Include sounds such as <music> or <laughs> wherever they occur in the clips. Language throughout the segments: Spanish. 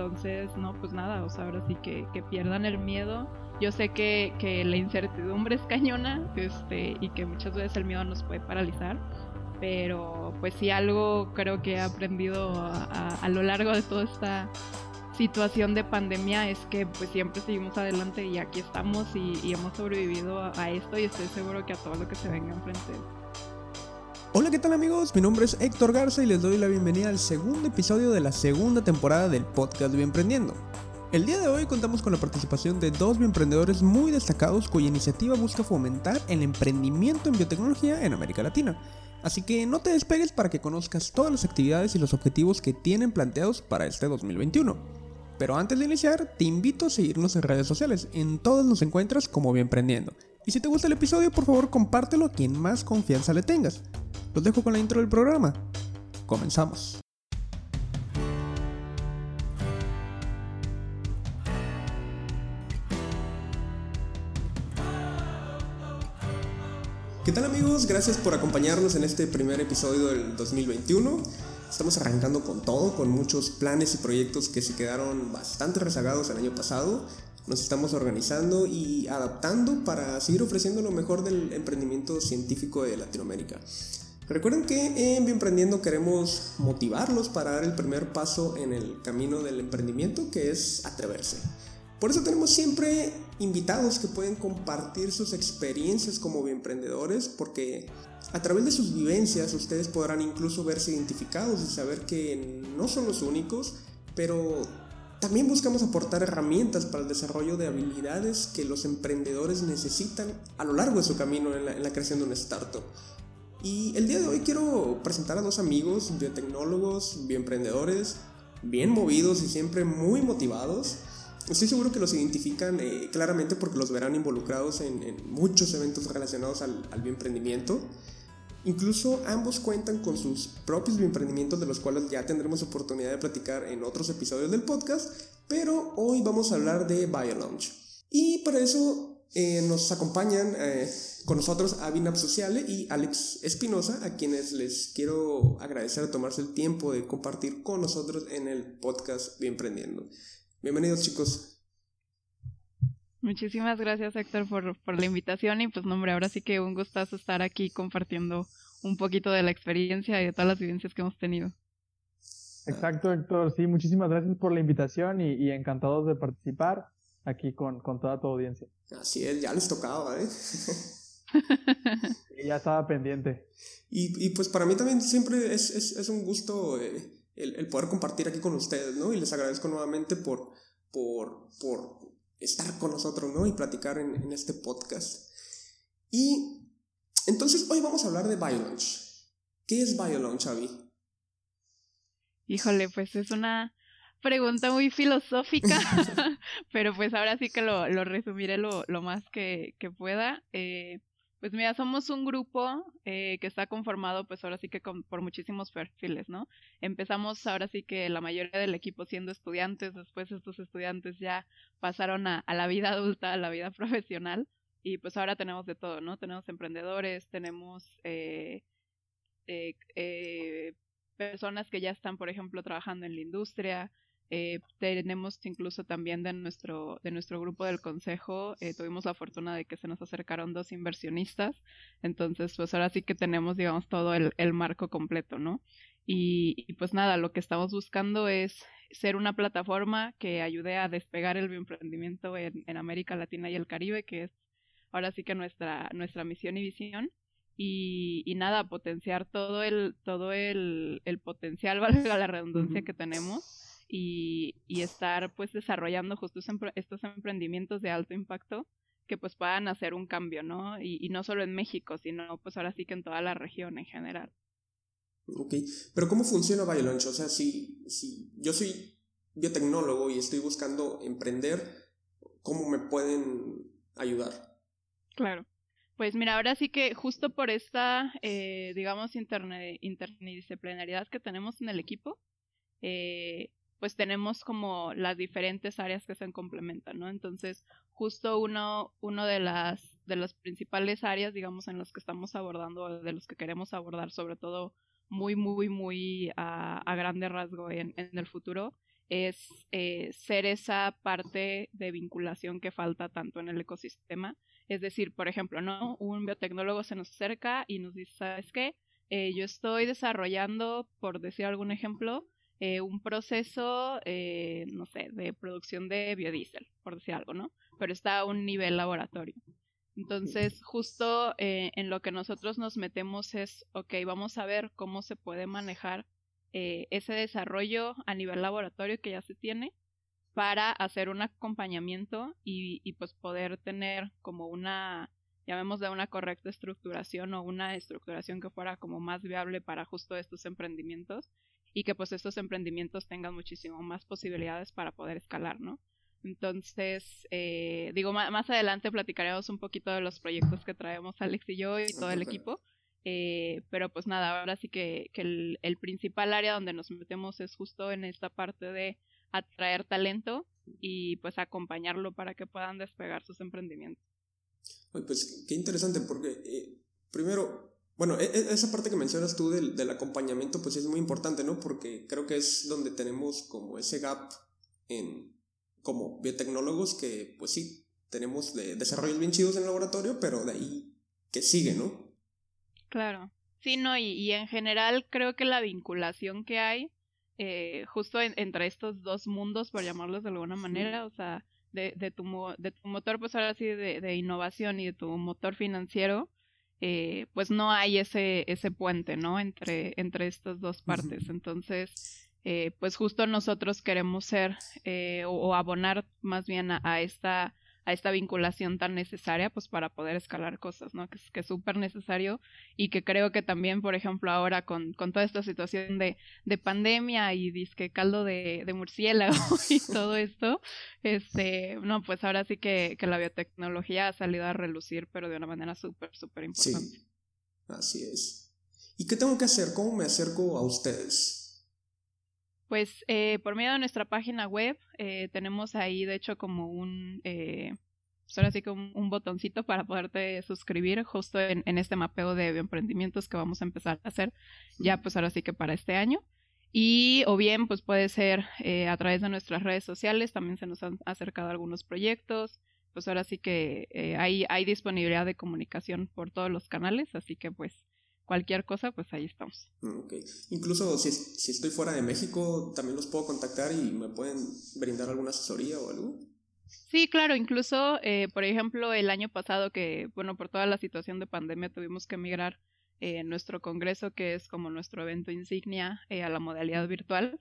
Entonces, no, pues nada, o sea, ahora sí que, que pierdan el miedo. Yo sé que, que, la incertidumbre es cañona este, y que muchas veces el miedo nos puede paralizar, pero pues sí algo creo que he aprendido a, lo largo de toda esta situación de pandemia es que pues siempre seguimos adelante y aquí estamos y, y hemos sobrevivido a, a, esto y estoy seguro que a todo lo que se venga enfrente. Hola, ¿qué tal amigos? Mi nombre es Héctor Garza y les doy la bienvenida al segundo episodio de la segunda temporada del podcast Bienprendiendo. El día de hoy contamos con la participación de dos bioemprendedores muy destacados cuya iniciativa busca fomentar el emprendimiento en biotecnología en América Latina. Así que no te despegues para que conozcas todas las actividades y los objetivos que tienen planteados para este 2021. Pero antes de iniciar, te invito a seguirnos en redes sociales. En todas nos encuentras como Bienprendiendo. Y si te gusta el episodio, por favor compártelo a quien más confianza le tengas. Los dejo con la intro del programa. Comenzamos. ¿Qué tal amigos? Gracias por acompañarnos en este primer episodio del 2021. Estamos arrancando con todo, con muchos planes y proyectos que se quedaron bastante rezagados el año pasado. Nos estamos organizando y adaptando para seguir ofreciendo lo mejor del emprendimiento científico de Latinoamérica. Recuerden que en Bienprendiendo queremos motivarlos para dar el primer paso en el camino del emprendimiento, que es atreverse. Por eso tenemos siempre invitados que pueden compartir sus experiencias como emprendedores, porque a través de sus vivencias ustedes podrán incluso verse identificados y saber que no son los únicos, pero también buscamos aportar herramientas para el desarrollo de habilidades que los emprendedores necesitan a lo largo de su camino en la, creación de un startup. Y el día de hoy quiero presentar a dos amigos, biotecnólogos, bioemprendedores, bien movidos y siempre muy motivados Estoy seguro que los identifican eh, claramente porque los verán involucrados en, muchos eventos relacionados al, al bioemprendimiento. Incluso ambos cuentan con sus propios bioemprendimientos de los cuales ya tendremos oportunidad de platicar en otros episodios del podcast, pero hoy vamos a hablar de BioLaunch. Y para eso eh, nos acompañan eh, con nosotros Avinab Sociale y Alex Espinosa, a quienes les quiero agradecer a tomarse el tiempo de compartir con nosotros en el podcast Bienprendiendo. Bienvenidos chicos. Muchísimas gracias Héctor por, por la invitación y pues nombre, ahora sí que un gustazo estar aquí compartiendo un poquito de la experiencia y de todas las vivencias que hemos tenido. Exacto Héctor, sí, muchísimas gracias por la invitación y, y encantados de participar aquí con, con, toda tu audiencia. Así es, ya les tocaba, ¿eh? <laughs> ya estaba pendiente. Y, y, pues para mí también siempre es, es, es un gusto eh, el, poder compartir aquí con ustedes, ¿no? Y les agradezco nuevamente por, por, por estar con nosotros, ¿no? Y platicar en, en este podcast. Y entonces hoy vamos a hablar de BioLaunch. ¿Qué es BioLaunch, Avi? Híjole, pues es una pregunta muy <laughs> filosófica, <laughs> pero pues ahora sí que lo, lo resumiré lo, lo, más que, que pueda. Eh, pues mira, somos un grupo eh, que está conformado pues ahora sí que por muchísimos perfiles, ¿no? Empezamos ahora sí que la mayoría del equipo siendo estudiantes, después estos estudiantes ya pasaron a, a la vida adulta, a la vida <laughs> profesional y pues ahora tenemos de todo, ¿no? Tenemos emprendedores, tenemos eh, eh, eh, personas que ya están, por ejemplo, trabajando en la industria, eh, tenemos incluso también de nuestro, de nuestro grupo del consejo, eh, tuvimos la fortuna de que se nos acercaron dos inversionistas, entonces pues ahora sí que tenemos, digamos, todo el, el marco completo, ¿no? Y, y, pues nada, lo que estamos buscando es ser una plataforma que ayude a despegar el bioemprendimiento en, en América Latina y el Caribe, que es ahora sí que nuestra, nuestra misión y visión. Y, y, nada, potenciar todo el, todo el, el potencial, <laughs> valga la redundancia, que tenemos y, y estar pues desarrollando justo estos emprendimientos de alto impacto que pues puedan hacer un cambio, ¿no? Y, y, no solo en México, sino pues ahora sí que en toda la región en general. Ok, pero ¿cómo funciona BioLaunch? O sea, si, si yo soy biotecnólogo y estoy buscando emprender, ¿cómo me pueden ayudar? Claro. Pues mira, ahora sí que justo por esta, eh, digamos, interne interdisciplinariedad que tenemos en el equipo, eh, pues tenemos como las diferentes áreas que se complementan, ¿no? Entonces, justo uno, uno de las, de las principales áreas, digamos, en las que estamos abordando, de los que queremos abordar, sobre todo muy, muy, muy a, a grande rasgo en, en, el futuro, es eh, ser esa parte de vinculación que falta tanto en el ecosistema. Es decir, por ejemplo, ¿no? Un biotecnólogo se nos acerca y nos dice, ¿sabes qué? Eh, yo estoy desarrollando, por decir algún ejemplo, eh, un proceso, no sé, de producción de biodiesel, por decir algo, ¿no? Pero está a un nivel laboratorio. Entonces, justo en lo que nosotros nos metemos es, ok, vamos a ver cómo se puede manejar eh, ese desarrollo a nivel laboratorio que ya se tiene para hacer un acompañamiento y, y pues poder tener como una, llamemos de una correcta estructuración o una estructuración que fuera como más viable para justo estos emprendimientos y que pues estos emprendimientos tengan muchísimo más posibilidades para poder escalar, ¿no? Entonces, eh, digo, más adelante platicaremos un poquito de los proyectos que traemos Alex y yo y todo el equipo, eh, pero pues nada, ahora sí que, que el, el, principal área donde nos metemos es justo en esta parte de atraer talento y pues acompañarlo para que puedan despegar sus emprendimientos. Pues qué interesante porque eh, primero, bueno, e, e, esa parte que mencionas tú del, del, acompañamiento pues es muy importante, ¿no? Porque creo que es donde tenemos como ese gap en como biotecnólogos que pues sí, tenemos de desarrollos bien chidos en el laboratorio, pero de ahí que sigue, ¿no? Claro. Sí, no, y, y en general creo que la vinculación que hay eh, justo entre estos dos mundos, por llamarlos de alguna manera, o sea, de, de, tu, de tu motor, pues ahora sí, de, de innovación y de tu motor financiero, eh, pues no hay ese, ese puente, ¿no? Entre, entre estas dos partes. Entonces, eh, pues justo nosotros queremos ser eh, o, o, abonar más bien a, a esta esta vinculación tan necesaria pues para poder escalar cosas, ¿no? Que, que es súper necesario y que creo que también, por ejemplo, ahora con, con toda esta situación de, de pandemia y disque caldo de, de murciélago <laughs> y todo esto, este, no, pues ahora sí que, que la biotecnología ha salido a relucir, pero de una manera súper, súper importante. Sí, así es. ¿Y qué tengo que hacer? ¿Cómo me acerco a ustedes? Pues eh, por medio de nuestra página web eh, tenemos ahí de hecho como un, eh, pues ahora sí que un, un, botoncito para poderte suscribir justo en, en, este mapeo de emprendimientos que vamos a empezar a hacer ya pues ahora sí que para este año. Y o bien pues puede ser eh, a través de nuestras redes sociales, también se nos han acercado algunos proyectos, pues ahora sí que eh, hay, hay disponibilidad de comunicación por todos los canales, así que pues cualquier cosa, pues ahí estamos. Okay. Incluso si, si estoy fuera de México, también los puedo contactar y me pueden brindar alguna asesoría o algo. Sí, claro, incluso, eh, por ejemplo, el año pasado que, bueno, por toda la situación de pandemia tuvimos que migrar eh, nuestro congreso, que es como nuestro evento insignia, eh, a la modalidad virtual.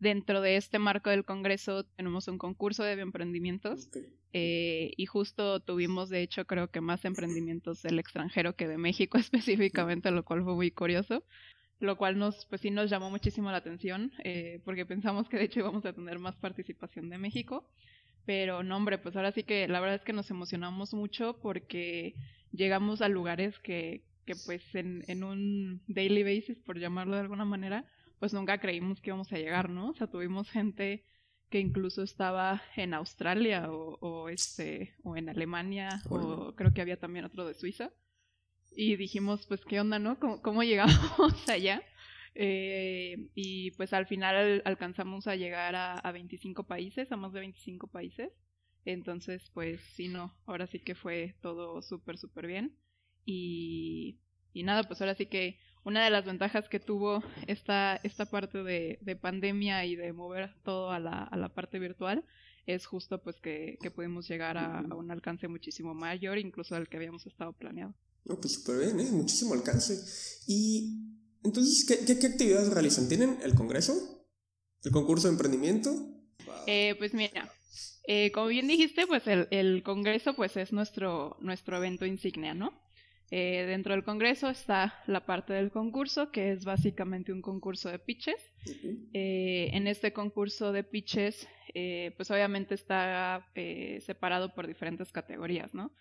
Dentro de este marco del Congreso tenemos un concurso de emprendimientos okay. eh, y justo tuvimos, de hecho, creo que más emprendimientos del extranjero que de México <laughs> específicamente, lo cual fue muy curioso, lo cual nos, pues sí nos llamó muchísimo la atención eh, porque pensamos que de hecho íbamos a tener más participación de México, pero no, hombre, pues ahora sí que la verdad es que nos emocionamos mucho porque llegamos a lugares que, que pues en, en un daily basis, por llamarlo de alguna manera, pues nunca creímos que íbamos a llegar, ¿no? O sea, tuvimos gente que incluso estaba en Australia o, o este o en Alemania o creo que había también otro de Suiza. Y dijimos pues qué onda no cómo, cómo <laughs> llegamos allá eh, y pues al final alcanzamos a llegar a, a 25 países a más de 25 países. Entonces pues sí no. Ahora sí que fue todo súper súper bien. Y y nada pues ahora sí que una de las ventajas que tuvo esta, esta parte de, de pandemia y de mover todo a la, a la parte virtual es justo pues que, que pudimos llegar a, a, un alcance muchísimo mayor incluso del que habíamos estado planeado. No, pues súper bien, ¿eh? muchísimo alcance. Y entonces, ¿qué, ¿qué, qué, actividades realizan? ¿Tienen el congreso? ¿El concurso de emprendimiento? Wow. Eh, pues mira, eh, como bien dijiste, pues el, el congreso pues es nuestro, nuestro evento insignia, ¿no? Eh, dentro del Congreso está la parte del concurso, que es básicamente un concurso de pitches. Uh -huh. eh, en este concurso de pitches, eh, pues obviamente está eh, separado por diferentes categorías, ¿no?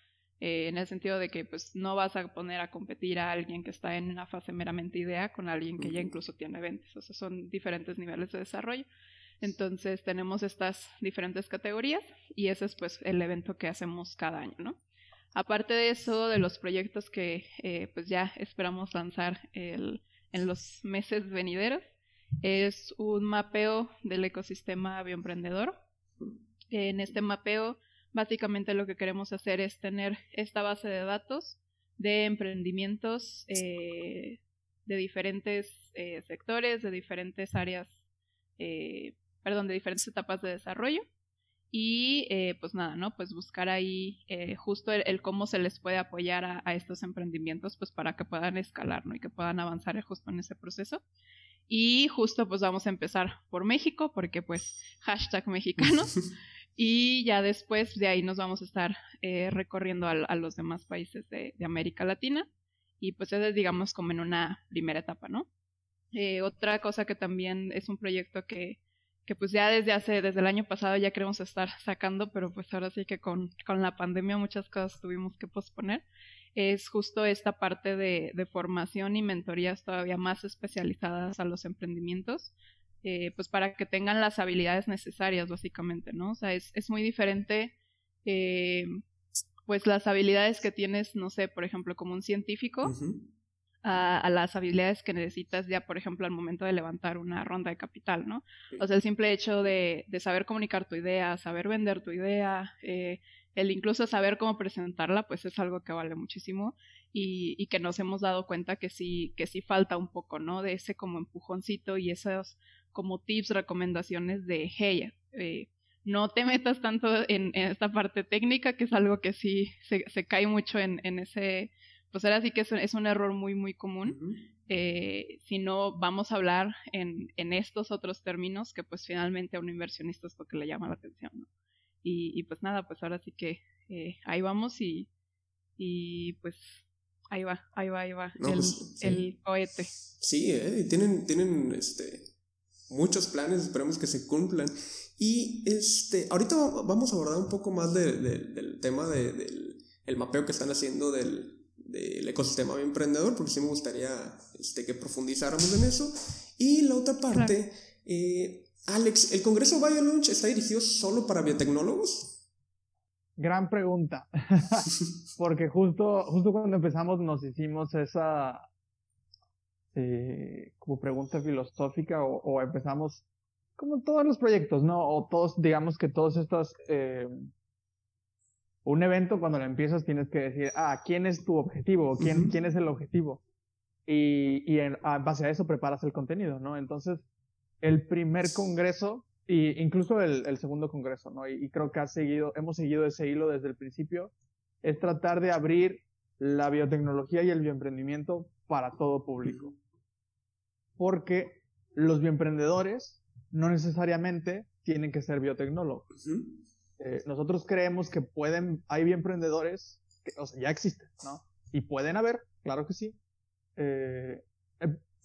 Eh, en el sentido de que pues no vas a poner a competir a alguien que está en una fase meramente idea con alguien que uh -huh. ya incluso tiene ventas, o sea, son diferentes niveles de desarrollo. Entonces tenemos estas diferentes categorías y ese es pues el evento que hacemos cada año, ¿no? Aparte de eso, de los proyectos que eh, pues ya esperamos lanzar el, en los meses venideros, Es un mapeo del ecosistema bioemprendedor. En este mapeo, básicamente lo que queremos hacer es tener esta base de datos de emprendimientos eh, de diferentes eh, sectores, de diferentes áreas, eh, perdón, de diferentes etapas de desarrollo. Y pues nada, ¿no? Pues buscar ahí justo el, cómo se les puede apoyar a, a, estos emprendimientos, pues para que puedan escalar, ¿no? Y que puedan avanzar justo en ese proceso. Y justo pues vamos a empezar por México, porque pues hashtag mexicanos. <laughs> y ya después de ahí nos vamos a estar eh, recorriendo a, los demás países de, América Latina. Y pues eso es digamos como en una primera etapa, ¿no? Eh, otra cosa que también es un proyecto que, que pues ya desde hace, desde el año pasado ya queremos estar sacando, pero pues ahora sí que con, con la pandemia muchas cosas tuvimos que posponer, es justo esta parte de, formación y mentorías todavía más especializadas a los emprendimientos, eh, pues para que tengan las habilidades necesarias, básicamente, ¿no? O sea, es, muy diferente, eh, pues las habilidades que tienes, no sé, por ejemplo, como un científico, a, las habilidades que necesitas ya, por ejemplo, al momento de levantar una ronda de capital, ¿no? O sea, el simple hecho de, de saber comunicar tu idea, saber vender tu idea, eh, el incluso saber cómo presentarla, pues es algo que vale muchísimo y, y, que nos hemos dado cuenta que sí, que sí falta un poco, ¿no? De ese como empujoncito y esos como tips, recomendaciones de, hey, eh, no te metas tanto en, esta parte técnica, que es algo que sí se, se cae mucho en, en, ese, pues ahora sí que es, es un error muy, muy común. eh, si no, vamos a hablar en, en estos otros términos que pues finalmente a un inversionista es lo que le llama la atención, ¿no? Y, pues nada, pues ahora sí que eh, ahí vamos y, y pues ahí va, ahí va, ahí va el, pues, el, cohete. Sí, eh, tienen, tienen este, muchos planes, esperemos que se cumplan. Y este, ahorita vamos a abordar un poco más del tema de, del el mapeo que están haciendo del, del ecosistema emprendedor, porque sí me gustaría este, que profundizáramos en eso. Y la otra parte, eh, Alex, ¿el Congreso BioLaunch está dirigido solo para biotecnólogos? Gran pregunta, <laughs> porque justo, justo cuando empezamos nos hicimos esa eh, como pregunta filosófica o, empezamos como todos los proyectos, ¿no? O todos, digamos que todos estos... Eh, un evento cuando lo empiezas tienes que decir, ah, ¿quién es tu objetivo? ¿Quién, ¿quién es el objetivo? Y, y en, a base a eso preparas el contenido, ¿no? Entonces, el primer congreso e incluso el, segundo congreso, ¿no? Y, creo que ha seguido, hemos seguido ese hilo desde el principio, es tratar de abrir la biotecnología y el bioemprendimiento para todo público. Porque los bioemprendedores no necesariamente tienen que ser biotecnólogos. Eh, nosotros creemos que pueden, hay bioemprendedores que, o sea, ya existen, ¿no? Y pueden haber, claro que sí, eh,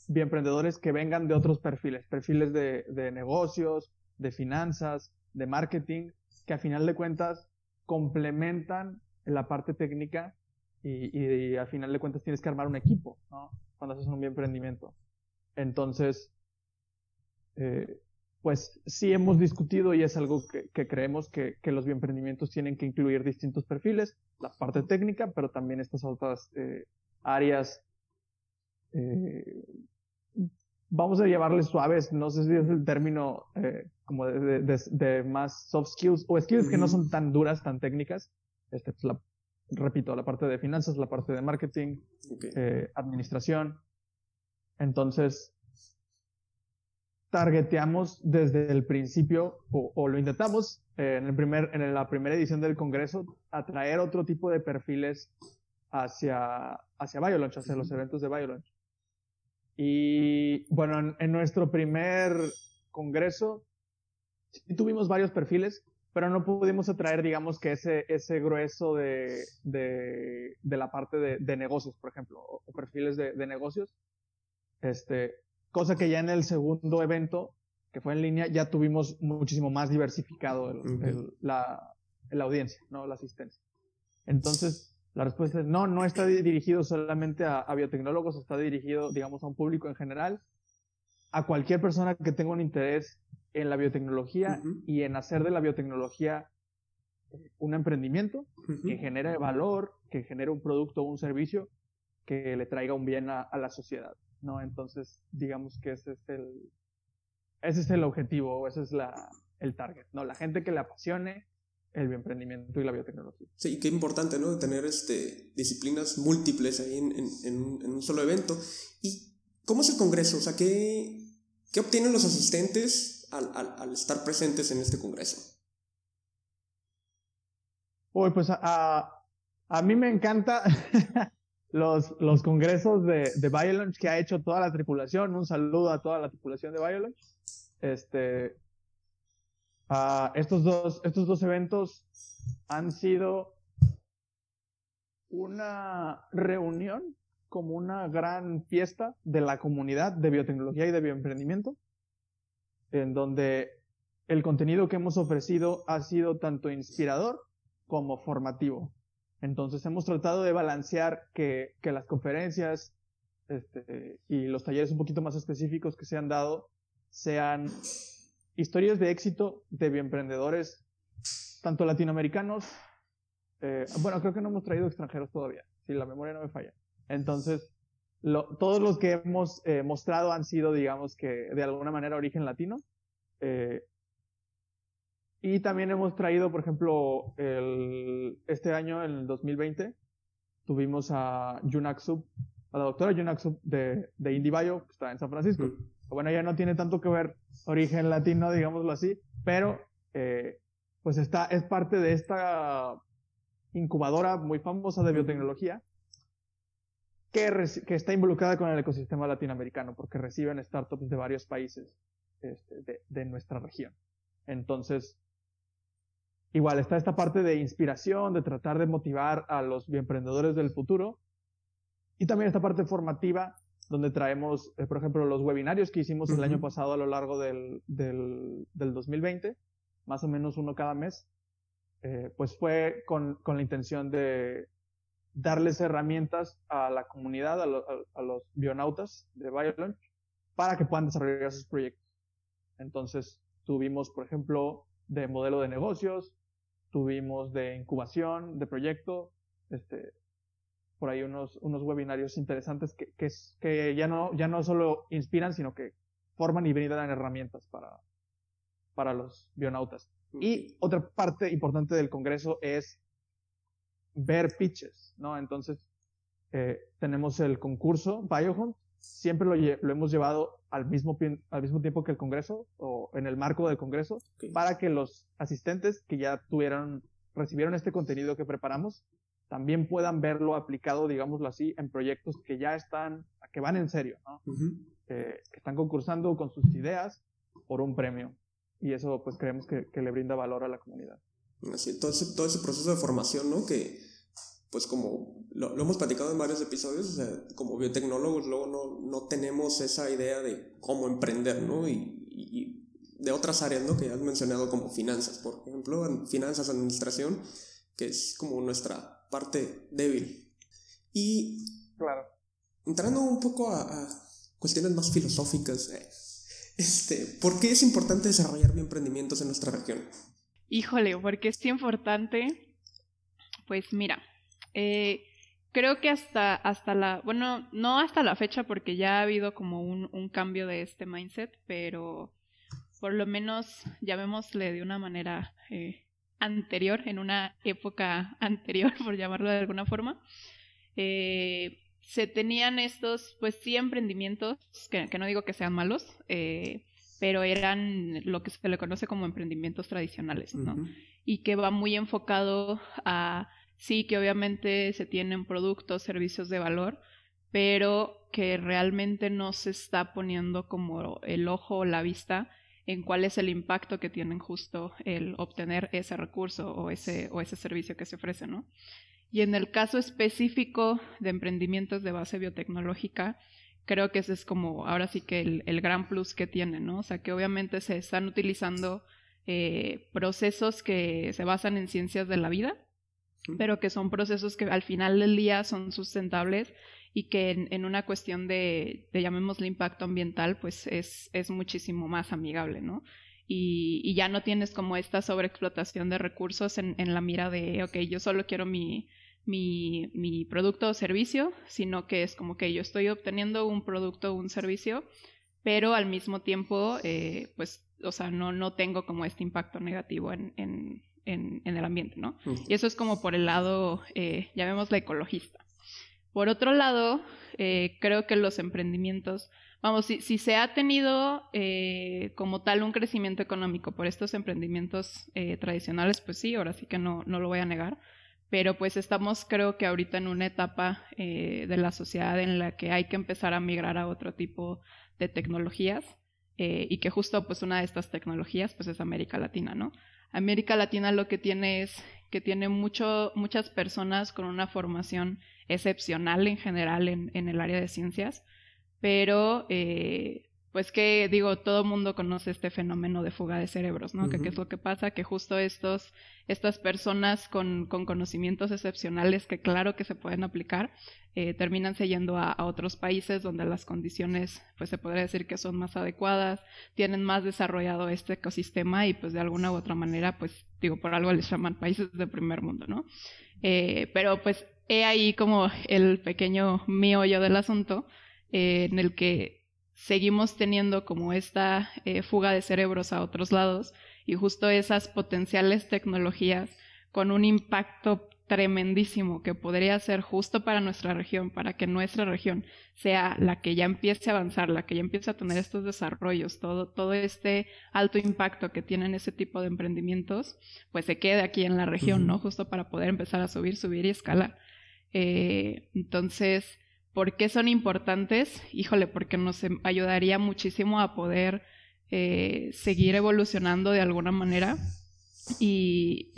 emprendedores que vengan de otros perfiles, perfiles de, de negocios, de finanzas, de marketing, que a final de cuentas complementan la parte técnica y, y, a final de cuentas tienes que armar un equipo, ¿no? Cuando haces un emprendimiento. Entonces, eh, pues sí hemos discutido y es algo que, que creemos que, que, los emprendimientos tienen que incluir distintos perfiles, la parte técnica, pero también estas otras eh, áreas eh, vamos a llevarles suaves, no sé si es el término eh, como de, de, más soft skills o skills que no son tan duras, tan técnicas. Este, pues la, repito, la parte de finanzas, la parte de marketing, administración. Entonces, targeteamos desde el principio o, lo intentamos eh, en, el primer, en la primera edición del Congreso atraer otro tipo de perfiles hacia, hacia BioLaunch, hacia los eventos de BioLaunch. Y bueno, en, nuestro primer congreso sí tuvimos varios perfiles, pero no pudimos atraer, digamos, que ese, ese grueso de, de, de la parte de, de, negocios, por ejemplo, o, perfiles de, negocios. Este, cosa que ya en el segundo evento, que fue en línea, ya tuvimos muchísimo más diversificado la, la audiencia, ¿no? La asistencia. Entonces, la respuesta es no, no está dirigido solamente a, biotecnólogos, está dirigido, digamos, a un público en general, a cualquier persona que tenga un interés en la biotecnología y en hacer de la biotecnología eh, un emprendimiento que genere valor, que genere un producto o un servicio que le traiga un bien a, la sociedad, ¿no? Entonces, digamos que ese es el, ese es el objetivo, ese es la, el target, ¿no? La gente que le apasione el bioemprendimiento y la biotecnología. Sí, qué importante, ¿no? Tener este, disciplinas múltiples ahí en, en, un, solo evento. ¿Y cómo es el congreso? O sea, ¿qué, qué obtienen los asistentes al, al, al estar presentes en este congreso? Uy, pues a, a, mí me encanta <laughs> los, los congresos de, de Biolunch que ha hecho toda la tripulación. Un saludo a toda la tripulación de Biolunch. Este, uh, estos, dos, estos dos eventos han sido una reunión como una gran fiesta de la comunidad de biotecnología y de bioemprendimiento, en donde el contenido que hemos ofrecido ha sido tanto inspirador como formativo. Entonces hemos tratado de balancear que, las conferencias este, y los talleres un poquito más específicos que se han dado sean historias de éxito de bioemprendedores, tanto latinoamericanos, eh, bueno, creo que no hemos traído extranjeros todavía, si la memoria no me falla. Entonces, todos los que hemos eh, mostrado han sido, digamos que, de alguna manera origen latino. Eh, y también hemos traído, por ejemplo, el, este año, en el 2020, tuvimos a Yunaxub, a la doctora Yunaxub de, de IndieBio, que está en San Francisco. Bueno, ya no tiene tanto que ver origen latino, digámoslo así, pero eh, pues está, es parte de esta incubadora muy famosa de biotecnología que, que está involucrada con el ecosistema latinoamericano porque reciben startups de varios países este, de, de nuestra región. Entonces, Igual está esta parte de inspiración, de tratar de motivar a los emprendedores del futuro. Y también esta parte formativa, donde traemos, eh, por ejemplo, los webinarios que hicimos el año pasado a lo largo del, del, 2020, más o menos uno cada mes, eh, pues fue con, con, la intención de darles herramientas a la comunidad, a, a, los bionautas de BioLaunch, para que puedan desarrollar sus proyectos. Entonces, tuvimos, por ejemplo, de modelo de negocios, tuvimos de incubación, de proyecto, este, por ahí unos, unos webinarios interesantes que, que, que ya, no, ya no solo inspiran, sino que forman y brindan herramientas para, para los bionautas. Y otra parte importante del Congreso es ver pitches, ¿no? Entonces, eh, tenemos el concurso BioHunt, siempre lo, lo, hemos llevado al mismo, al mismo tiempo que el Congreso o en el marco del Congreso para que los asistentes que ya tuvieron, recibieron este contenido que preparamos también puedan verlo aplicado, digámoslo así, en proyectos que ya están, que van en serio, ¿no? que están concursando con sus ideas por un premio. Y eso pues creemos que, que le brinda valor a la comunidad. Así, todo ese, todo ese proceso de formación, ¿no? Que, pues como lo, hemos platicado en varios episodios, o sea, como biotecnólogos luego no, no tenemos esa idea de cómo emprender, ¿no? Y, y, de otras áreas, ¿no? Que has mencionado como finanzas, por ejemplo, finanzas, administración, que es como nuestra parte débil. Y claro. entrando un poco a, a cuestiones más filosóficas, eh, este, ¿por qué es importante desarrollar bioemprendimientos en nuestra región? Híjole, porque es importante. Pues mira, eh, creo que hasta, hasta la, bueno, no hasta la fecha porque ya ha habido como un, un cambio de este mindset, pero por lo menos llamémosle de una manera eh, anterior, en una época <laughs> anterior, por llamarlo de alguna forma, eh, se tenían estos, pues sí, emprendimientos, que, que no digo que sean malos, eh, pero eran lo que se le conoce como emprendimientos tradicionales, ¿no? Y que va muy enfocado a sí que obviamente se tienen productos, servicios de valor, pero que realmente no se está poniendo como el ojo o la vista en cuál es el impacto que tienen justo el obtener ese recurso o ese, o ese servicio que se ofrece, ¿no? Y en el caso específico de emprendimientos de base biotecnológica, creo que ese es como ahora sí que el, el gran plus que tienen, ¿no? O sea, que obviamente se están utilizando eh, procesos que se basan en ciencias de la vida, pero que son procesos que al final del día son sustentables y que en, una cuestión de, de, llamémosle impacto ambiental, pues es, es muchísimo más amigable, ¿no? Y, y, ya no tienes como esta sobreexplotación de recursos en, en, la mira de, ok, yo solo quiero mi, mi, mi producto o servicio, sino que es como que yo estoy obteniendo un producto o un servicio pero al mismo tiempo, eh, pues, o sea, no, no tengo como este impacto negativo en, en, en, el ambiente, ¿no? Y eso es como por el lado, eh, llamémosla ecologista. Por otro lado, eh, creo que los emprendimientos, vamos, si, si se ha tenido eh, como tal un crecimiento económico por estos emprendimientos eh, tradicionales, pues sí, ahora sí que no, no lo voy a negar pero pues estamos creo que ahorita en una etapa eh, de la sociedad en la que hay que empezar a migrar a otro tipo de tecnologías eh, y que justo pues una de estas tecnologías pues es América Latina, ¿no? América Latina lo que tiene es que tiene mucho, muchas personas con una formación excepcional en general en, en el área de ciencias, pero eh, pues que digo, todo el mundo conoce este fenómeno de fuga de cerebros, ¿no? que, ¿Qué es lo que pasa? Que justo estos, estas personas con, con, conocimientos excepcionales que claro que se pueden aplicar, eh, terminan yendo a, a, otros países donde las condiciones, pues se podría decir que son más adecuadas, tienen más desarrollado este ecosistema y pues de alguna u otra manera, pues digo, por algo les llaman países de primer mundo, ¿no? Eh, pero pues he ahí como el pequeño yo del asunto, eh, en el que seguimos teniendo como esta eh, fuga de cerebros a otros lados y justo esas potenciales tecnologías con un impacto tremendísimo que podría ser justo para nuestra región, para que nuestra región sea la que ya empiece a avanzar, la que ya empiece a tener estos desarrollos, todo, todo este alto impacto que tienen ese tipo de emprendimientos, pues se quede aquí en la región, ¿no? Justo para poder empezar a subir, subir y escalar. Eh, entonces, ¿Por qué son importantes? Híjole, porque nos em, ayudaría muchísimo a poder eh, seguir evolucionando de alguna manera y,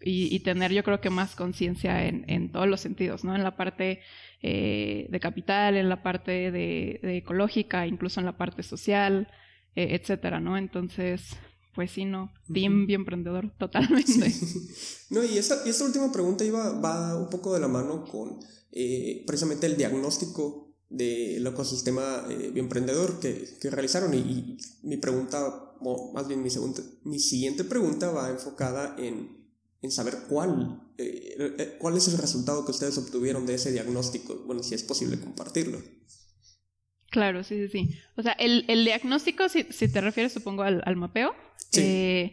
y, tener yo creo que más conciencia en, en, todos los sentidos, ¿no? En la parte eh, de capital, en la parte de, ecológica, incluso en la parte social, eh, etcétera, ¿no? Entonces, pues sí, no, bien, bien emprendedor, totalmente. <laughs> No, y esta, esta última pregunta iba, va un poco de la mano con eh, precisamente el diagnóstico del ecosistema eh, bioemprendedor que, que realizaron. Y, mi pregunta, o más bien mi, segunda, mi siguiente pregunta va enfocada en, en saber cuál, eh, eh, cuál es el resultado que ustedes obtuvieron de ese diagnóstico. Bueno, si es posible compartirlo. Claro, sí, sí, sí. O sea, el, el diagnóstico, si, si, te refieres, supongo, al, al mapeo, sí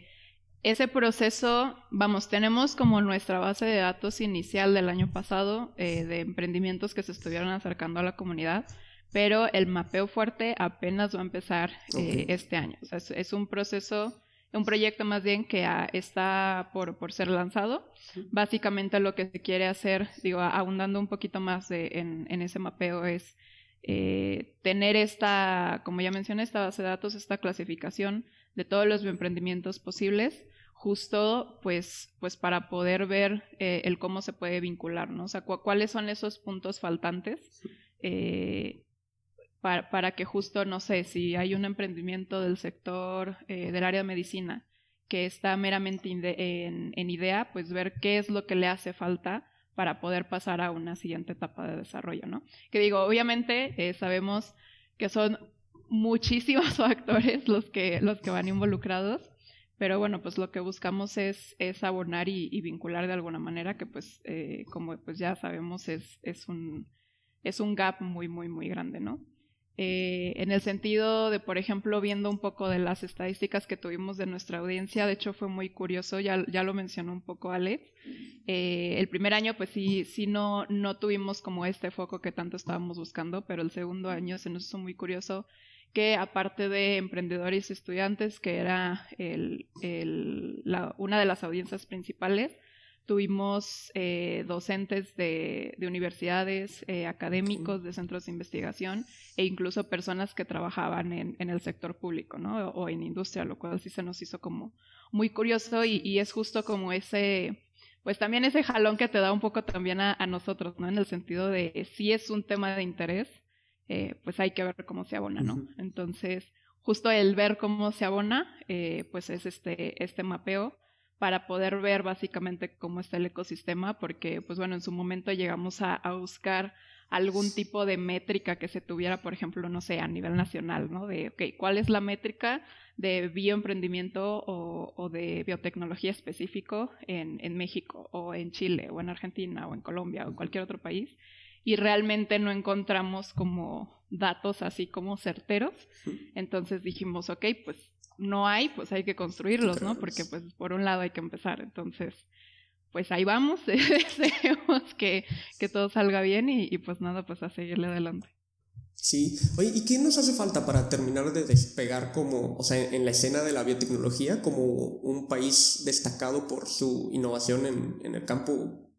ese proceso, vamos, tenemos como nuestra base de datos inicial del año pasado eh, de emprendimientos que se estuvieron acercando a la comunidad, pero el mapeo fuerte apenas va a empezar eh, este año. O sea, es, un proceso, un proyecto más bien que está por, por ser lanzado. Básicamente lo que se quiere hacer, digo, ahondando un poquito más de, en, en, ese mapeo es eh, tener esta, como ya mencioné, esta base de datos, esta clasificación de todos los emprendimientos posibles, justo pues, pues para poder ver eh, el cómo se puede vincular, ¿no? O sea, cuáles son esos puntos faltantes eh, para, para, que justo, no sé, si hay un emprendimiento del sector eh, del área de medicina que está meramente en, en idea, pues ver qué es lo que le hace falta para poder pasar a una siguiente etapa de desarrollo, ¿no? Que digo, obviamente sabemos que son muchísimos <laughs> factores los que, los que van involucrados, pero bueno, pues lo que buscamos es, es abonar y, vincular de alguna manera, que pues eh, como pues ya sabemos es, es, un, es un gap muy, muy, muy grande, ¿no? Eh, en el sentido de, por ejemplo, viendo un poco de las estadísticas que tuvimos de nuestra audiencia, de hecho fue muy curioso, ya, ya lo mencionó un poco Alex. Eh, el primer año, pues sí, sí no, no tuvimos como este foco que tanto estábamos buscando, pero el segundo año se nos hizo muy curioso que aparte de emprendedores y estudiantes, que era el, el, la, una de las audiencias principales, tuvimos eh, docentes de, de universidades, eh, académicos de centros de investigación e incluso personas que trabajaban en, en, el sector público, ¿no? O, en industria, lo cual sí se nos hizo como muy curioso y, y, es justo como ese, pues también ese jalón que te da un poco también a, a nosotros, ¿no? En el sentido de si es un tema de interés, eh, pues hay que ver cómo se abona, ¿no? Entonces, justo el ver cómo se abona, eh, pues es este, este mapeo para poder ver básicamente cómo está el ecosistema, porque, pues bueno, en su momento llegamos a, buscar algún tipo de métrica que se tuviera, por ejemplo, no sé, a nivel nacional, ¿no? De, ok, ¿cuál es la métrica de bioemprendimiento o, o de biotecnología específico en, en México o en Chile o en Argentina o en Colombia o en cualquier otro país? Y realmente no encontramos como datos así como certeros. Entonces dijimos, ok, pues no hay, pues hay que construirlos, ¿no? Porque pues por un lado hay que empezar. Entonces, pues ahí vamos, <laughs> deseamos que, que todo salga bien y, y pues nada, pues a seguirle adelante. Sí, oye, ¿y qué nos hace falta para terminar de despegar como, o sea, en la escena de la biotecnología como un país destacado por su innovación en, en el campo,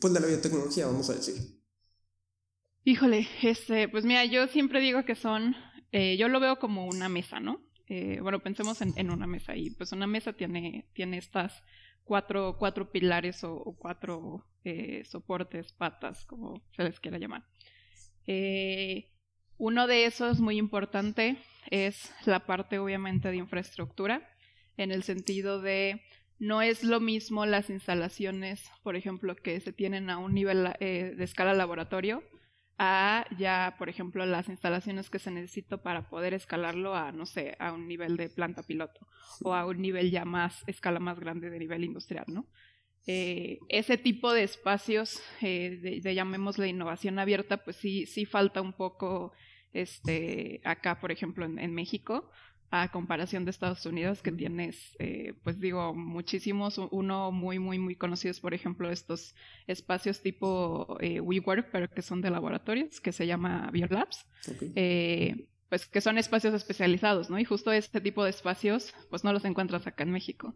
pues de la biotecnología, vamos a decir? Híjole, este, pues mira, yo siempre digo que son, eh, yo lo veo como una mesa, ¿no? Eh, bueno, pensemos en, una mesa y pues una mesa tiene, tiene estas cuatro, cuatro pilares o, o cuatro eh, soportes, patas, como se les quiera llamar. Eh, uno de esos muy importante es la parte obviamente de infraestructura, en el sentido de no es lo mismo las instalaciones, por ejemplo, que se tienen a un nivel eh, de escala laboratorio, a ya, por ejemplo, las instalaciones que se necesitan para poder escalarlo a, no sé, a un nivel de planta piloto o a un nivel ya más, escala más grande de nivel industrial, ¿no? Eh, ese tipo de espacios, eh, de, de, llamémosle innovación abierta, pues sí, sí falta un poco este, acá, por ejemplo, en, en México, a comparación de Estados Unidos, que tienes, eh, pues digo, muchísimos, uno muy, muy, muy conocidos, por ejemplo, estos espacios tipo eh, WeWork, pero que son de laboratorios, que se llama Biolabs. Okay. Eh, pues que son espacios especializados, ¿no? Y justo este tipo de espacios, pues no los encuentras acá en México.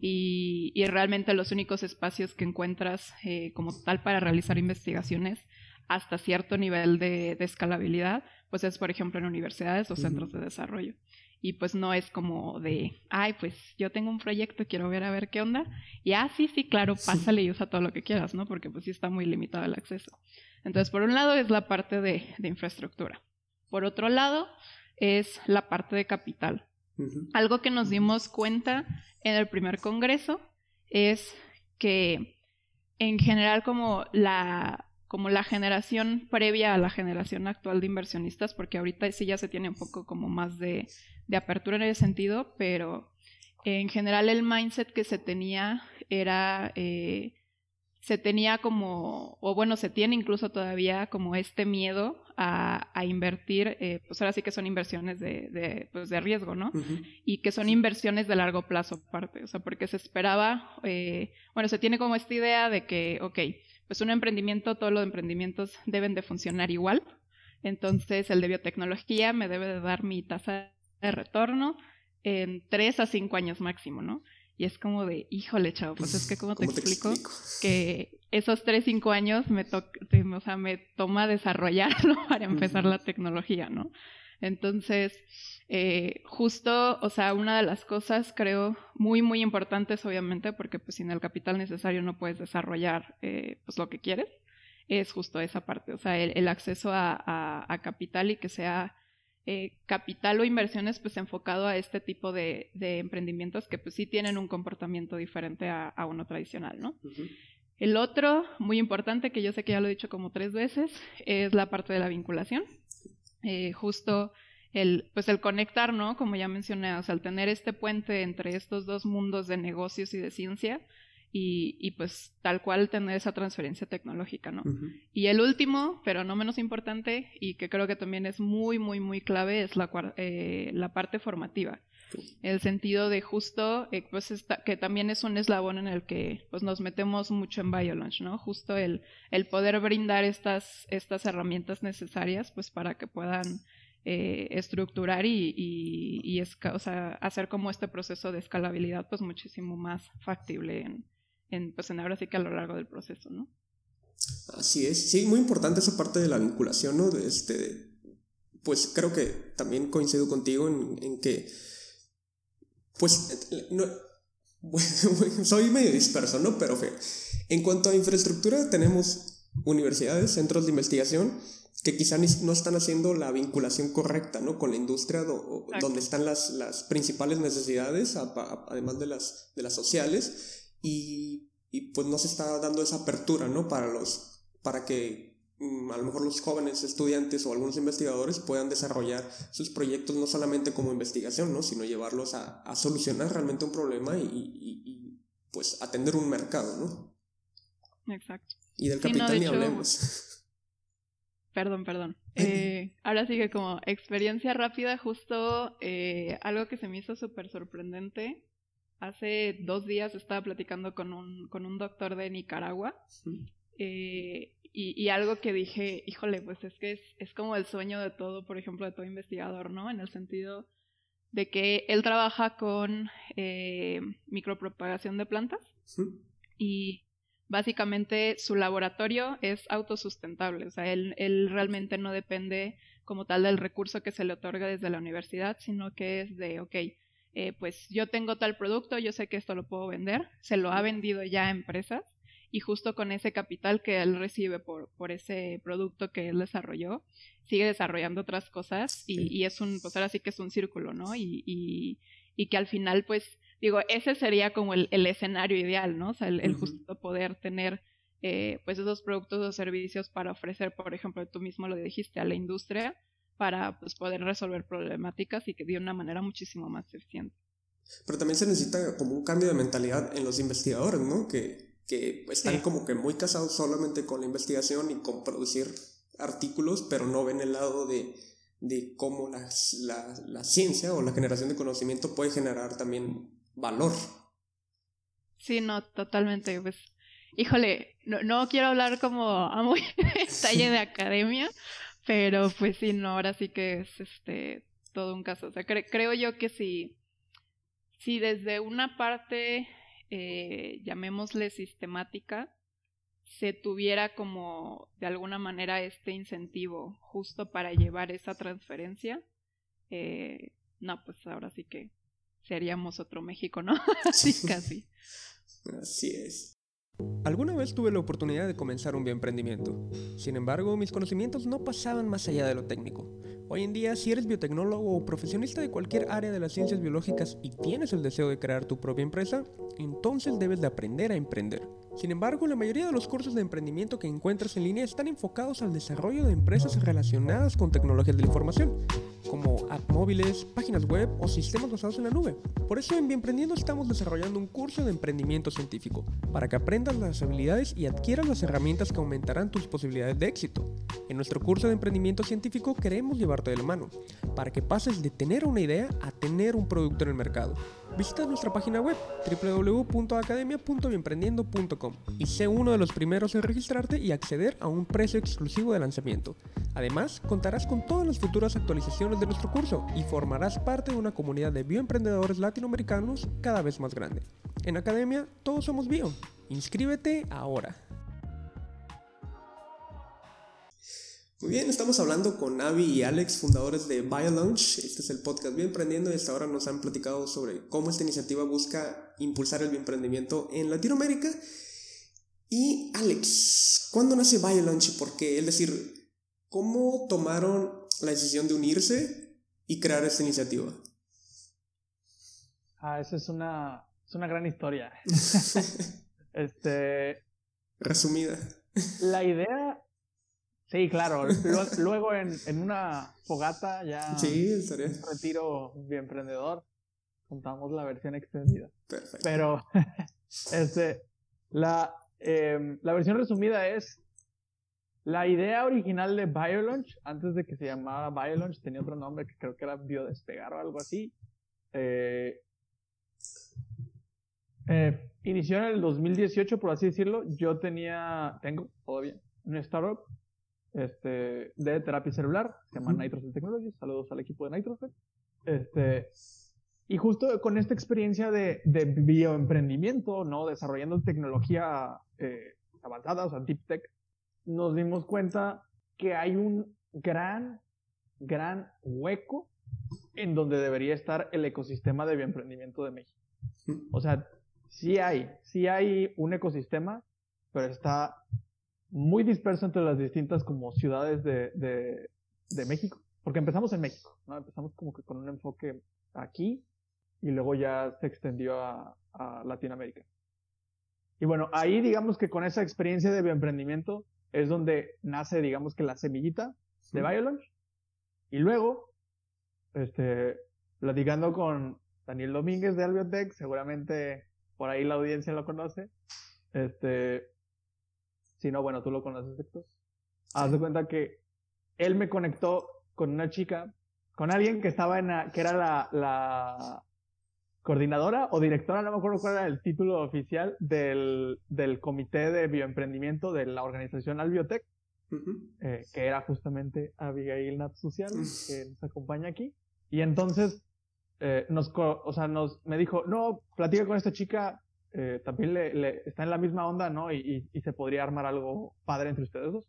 Y, y realmente los únicos espacios que encuentras eh, como tal para realizar investigaciones hasta cierto nivel de, de, escalabilidad, pues es, por ejemplo, en universidades o centros de desarrollo. Y pues no es como de, ay, pues yo tengo un proyecto, quiero ver a ver qué onda. Y ah, sí, sí, claro, pásale y usa todo lo que quieras, ¿no? Porque pues sí está muy limitado el acceso. Entonces, por un lado es la parte de, de infraestructura. Por otro lado, es la parte de capital. Uh -huh. Algo que nos dimos cuenta en el primer congreso es que en general como la como la generación previa a la generación actual de inversionistas, porque ahorita sí ya se tiene un poco como más de, de apertura en ese sentido, pero en general el mindset que se tenía era eh, se tenía como, o bueno, se tiene incluso todavía como este miedo a, a invertir, eh, pues ahora sí que son inversiones de, de, pues de riesgo, ¿no? Uh -huh. Y que son inversiones de largo plazo aparte, o sea, porque se esperaba, eh, bueno, se tiene como esta idea de que, ok, pues un emprendimiento, todos los emprendimientos deben de funcionar igual, entonces el de biotecnología me debe de dar mi tasa de retorno en tres a cinco años máximo, ¿no? Y es como de, híjole, chavo, pues es que como te, explico? te, explico? que esos tres, cinco años me, to o sea, me toma desarrollarlo <laughs> para empezar uh -huh. la tecnología, ¿no? Entonces, eh, justo, o sea, una de las cosas creo muy, muy importantes, obviamente, porque pues sin el capital necesario no puedes desarrollar eh, pues lo que quieres, es justo esa parte, o sea, el, el acceso a, a, a, capital y que sea eh, capital o inversiones pues enfocado a este tipo de, de, emprendimientos que pues sí tienen un comportamiento diferente a, a uno tradicional, ¿no? Uh -huh. El otro, muy importante, que yo sé que ya lo he dicho como tres veces, es la parte de la vinculación. Eh, justo el, pues el conectar, ¿no? Como ya mencioné, o sea, el tener este puente entre estos dos mundos de negocios y de ciencia, y, y, pues tal cual tener esa transferencia tecnológica, ¿no? Uh -huh. Y el último, pero no menos importante, y que creo que también es muy, muy, muy clave, es la, eh, la parte formativa. El sentido de justo, eh, pues esta, que también es un eslabón en el que pues nos metemos mucho en BioLaunch, ¿no? Justo el, el poder brindar estas, estas herramientas necesarias pues para que puedan eh, estructurar y, y, o sea, hacer como este proceso de escalabilidad pues muchísimo más factible en, pues en ahora sí que a lo largo del proceso, ¿no? Así es, sí, muy importante esa parte de la vinculación, ¿no? Este, pues creo que también coincido contigo en, en que, pues, no, <laughs> soy medio disperso, ¿no? Pero en cuanto a infraestructura, tenemos universidades, centros de investigación, que quizá no están haciendo la vinculación correcta ¿no? con la industria do, donde están las, las principales necesidades, a, a, además de las, de las sociales, y, y, pues no se está dando esa apertura, ¿no? Para los, para que um, a lo mejor los jóvenes estudiantes o algunos investigadores puedan desarrollar sus proyectos no solamente como investigación, ¿no? Sino llevarlos a, a solucionar realmente un problema y, y, y, pues atender un mercado, ¿no? Exacto. Y del capital sí, no, de ni hecho, hablemos. <laughs> Perdón, perdón. Eh, ahora sigue como experiencia rápida, justo eh, algo que se me hizo súper sorprendente. Hace dos días estaba platicando con un, con un doctor de Nicaragua eh, y, y, algo que dije, híjole, pues es que es, es como el sueño de todo, por ejemplo, de todo investigador, ¿no? En el sentido de que él trabaja con eh, micropropagación de plantas y básicamente su laboratorio es autosustentable, o sea, él, él, realmente no depende como tal del recurso que se le otorga desde la universidad, sino que es de, ok, eh, pues yo tengo tal producto, yo sé que esto lo puedo vender, se lo ha vendido ya a empresas y justo con ese capital que él recibe por, por ese producto que él desarrolló, sigue desarrollando otras cosas y, y es un, pues ahora sí que es un círculo, ¿no? Y, y, y que al final, pues, digo, ese sería como el, el escenario ideal, ¿no? O sea, el, el justo poder tener, eh, pues, esos productos o servicios para ofrecer, por ejemplo, tú mismo lo dijiste, a la industria, para, pues, poder resolver problemáticas y que de una manera muchísimo más eficiente. Pero también se necesita como un cambio de mentalidad en los investigadores, ¿no? Que que están sí. como que muy casados solamente con la investigación y con producir artículos, pero no ven el lado de, de cómo la, la, la, ciencia o la generación de conocimiento puede generar también valor. Sí, no, totalmente. Pues, híjole, no, no quiero hablar como a muy <laughs> detalle de academia, pero pues sí, no, ahora sí que es este todo un caso. O sea, cre creo yo que si, si desde una parte eh, llamémosle sistemática, se tuviera como de alguna manera este incentivo justo para llevar esa transferencia, eh, no, pues ahora sí que seríamos otro México, ¿no? <laughs> <laughs> Así casi. Así es. Alguna vez tuve la oportunidad de comenzar un bioemprendimiento. Sin embargo, mis conocimientos no pasaban más allá de lo técnico. Hoy en día, si eres biotecnólogo o profesionista de cualquier área de las ciencias biológicas y tienes el deseo de crear tu propia empresa, entonces debes de aprender a emprender. Sin embargo, la mayoría de los cursos de emprendimiento que encuentras en línea están enfocados al desarrollo de empresas relacionadas con tecnologías de la información, como app móviles, páginas web o sistemas basados en la nube. Por eso en Bienprendiendo estamos desarrollando un curso de emprendimiento científico, para que aprendas las habilidades y adquieras las herramientas que aumentarán tus posibilidades de éxito. En nuestro curso de emprendimiento científico queremos llevarte de la mano, para que pases de tener una idea a tener un producto en el mercado. Visita nuestra página web www.academia.bienprendiendo.com y sé uno de los primeros en registrarte y acceder a un precio exclusivo de lanzamiento. Además, contarás con todas las futuras actualizaciones de nuestro curso y formarás parte de una comunidad de bioemprendedores latinoamericanos cada vez más grande. En Academia, todos somos bio. Inscríbete ahora. Muy bien, estamos hablando con Avi y Alex, fundadores de BioLaunch. Este es el podcast Bioemprendiendo y hasta ahora nos han platicado sobre cómo esta iniciativa busca impulsar el bioemprendimiento en Latinoamérica. Y Alex, ¿cuándo nace BioLaunch y por qué? Es decir, ¿cómo tomaron la decisión de unirse y crear esta iniciativa? Ah, esa es una, es una gran historia. <laughs> <laughs> este. Resumida. La idea Sí, claro. <laughs> Luego en, en, una fogata ya sí, estaría. retiro bien emprendedor contamos la versión extendida. Perfecto. Pero <laughs> este la, eh, la versión resumida es la idea original de BioLaunch, antes de que se llamara BioLaunch, tenía otro nombre que creo que era Biodespegar o algo así. Eh, eh, inició en el 2018, por así decirlo. Yo tenía, tengo todavía, un startup este, de terapia celular, se llama. Nitrocell Technologies, saludos al equipo de Nitrocell. Este, y justo con esta experiencia de, de bioemprendimiento, ¿no? Desarrollando tecnología eh, avanzada, o sea, deep tech, nos dimos cuenta que hay un gran, gran hueco en donde debería estar el ecosistema de bioemprendimiento de México. O sea, sí hay, sí hay un ecosistema, pero está muy disperso entre las distintas como ciudades de, de, de, México, porque empezamos en México, ¿no? Empezamos como que con un enfoque aquí y luego ya se extendió a, a Latinoamérica. Y bueno, ahí digamos que con esa experiencia de bioemprendimiento es donde nace, digamos que la semillita de BioLaunch. Y luego, este, platicando con Daniel Domínguez de Albiotech, seguramente por ahí la audiencia lo conoce, este, si no, bueno, tú lo conoces, Héctor. Haz de cuenta que él me conectó con una chica, con alguien que estaba en que era la, la coordinadora o directora, no me acuerdo cuál era el título oficial del, del comité de bioemprendimiento de la organización Albiotech, eh, que era justamente Abigail Nat Social, que nos acompaña aquí. Y entonces eh, nos, o sea, nos, me dijo, no, platica con esta chica, eh, también le, está en la misma onda, ¿no? Y, se podría armar algo padre entre ustedes dos.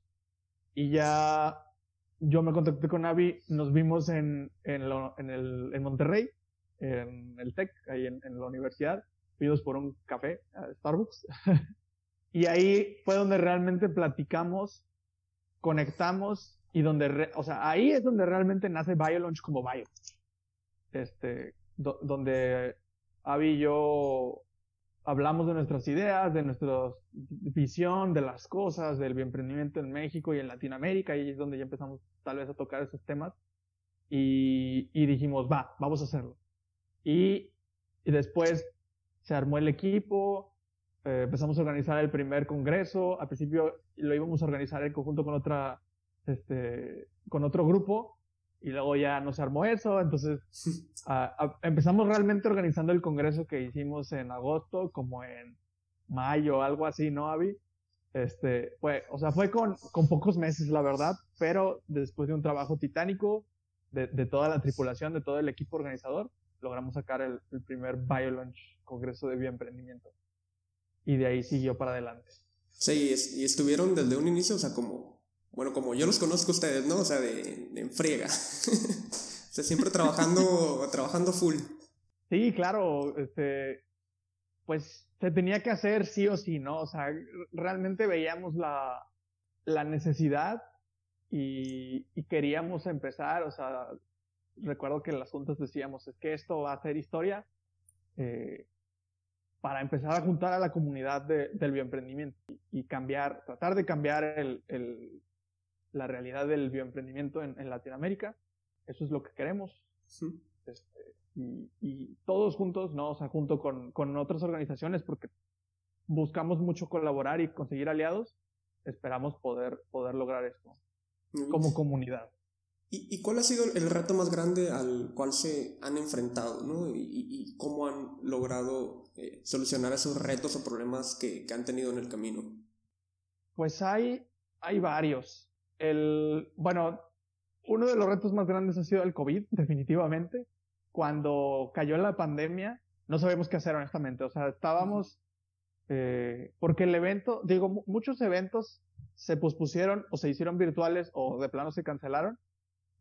Y ya yo me contacté con Abby, nos vimos en, en, el, en Monterrey, en el TEC, ahí en, en la universidad, fuimos por un café a Starbucks. <laughs> y ahí fue donde realmente platicamos, conectamos y donde, o sea, ahí es donde realmente nace BioLaunch como Bio. Este, donde Abby y yo hablamos de nuestras ideas, de nuestra visión de las cosas, del bioemprendimiento en México y en Latinoamérica, y es donde ya empezamos tal vez a tocar esos temas. Y, y dijimos, va, vamos a hacerlo. Y, y después se armó el equipo, eh, empezamos a organizar el primer congreso. Al principio lo íbamos a organizar en conjunto con otra, este, con otro grupo, y luego ya no se armó eso, entonces <laughs> empezamos realmente organizando el congreso que hicimos en agosto, como en mayo, algo así, ¿no, Avi? Este, fue, o sea, fue con, con pocos meses, la verdad, pero después de un trabajo titánico de, de toda la tripulación, de todo el equipo organizador, logramos sacar el, el primer BioLaunch Congreso de Bioemprendimiento. Y de ahí siguió para adelante. Sí, y estuvieron desde un inicio, o sea, como bueno, como yo los conozco a ustedes, ¿no? O sea, de, en friega. <laughs> o sea, siempre trabajando, <laughs> trabajando full. Sí, claro, este, pues se tenía que hacer sí o sí, ¿no? O sea, realmente veíamos la, la necesidad y, y queríamos empezar, o sea, recuerdo que en las juntas decíamos, es que esto va a ser historia eh, para empezar a juntar a la comunidad de, del bioemprendimiento y, y, cambiar, tratar de cambiar el, el, la realidad del bioemprendimiento en, en Latinoamérica. Eso es lo que queremos. Este, y, y, todos juntos, ¿no? O sea, junto con, con otras organizaciones, porque buscamos mucho colaborar y conseguir aliados, esperamos poder, poder lograr esto como comunidad. ¿Y, ¿Y, cuál ha sido el reto más grande al cual se han enfrentado, ¿no? Y, y cómo han logrado eh, solucionar esos retos o problemas que, que, han tenido en el camino? Pues hay, hay varios el, bueno, uno de los retos más grandes ha sido el COVID, <laughs> definitivamente. Cuando cayó la pandemia, no sabíamos qué hacer honestamente. O sea, estábamos, eh, porque el evento, digo, muchos eventos se pospusieron o se hicieron virtuales o de plano se cancelaron.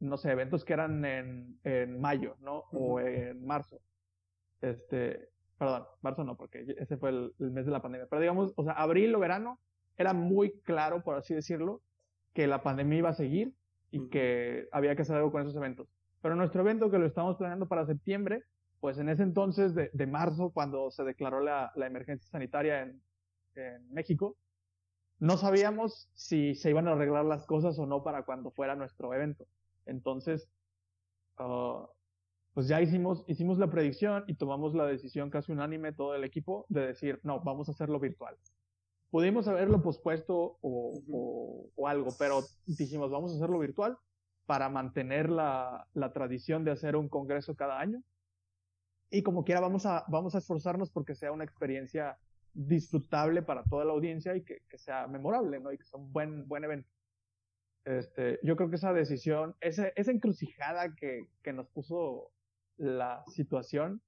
No sé, eventos que eran en, en mayo, ¿no? O en marzo. Este, perdón, marzo no, porque ese fue el, el mes de la pandemia. Pero digamos, o sea, abril o verano era muy claro, por así decirlo, que la pandemia iba a seguir y que había que hacer algo con esos eventos. Pero nuestro evento que lo estamos planeando para septiembre, pues en ese entonces de, de marzo, cuando se declaró la, la emergencia sanitaria en, en, México, no sabíamos si se iban a arreglar las cosas o no para cuando fuera nuestro evento. Entonces, uh, pues ya hicimos, hicimos la predicción y tomamos la decisión casi unánime todo el equipo de decir, no, vamos a hacerlo virtual pudimos haberlo pospuesto o, o, o, algo, pero dijimos, vamos a hacerlo virtual para mantener la, la, tradición de hacer un congreso cada año. Y como quiera, vamos a, vamos a esforzarnos porque sea una experiencia disfrutable para toda la audiencia y que, que sea memorable, ¿no? Y que sea un buen, buen evento. Este, yo creo que esa decisión, esa, esa encrucijada que, que nos puso la situación,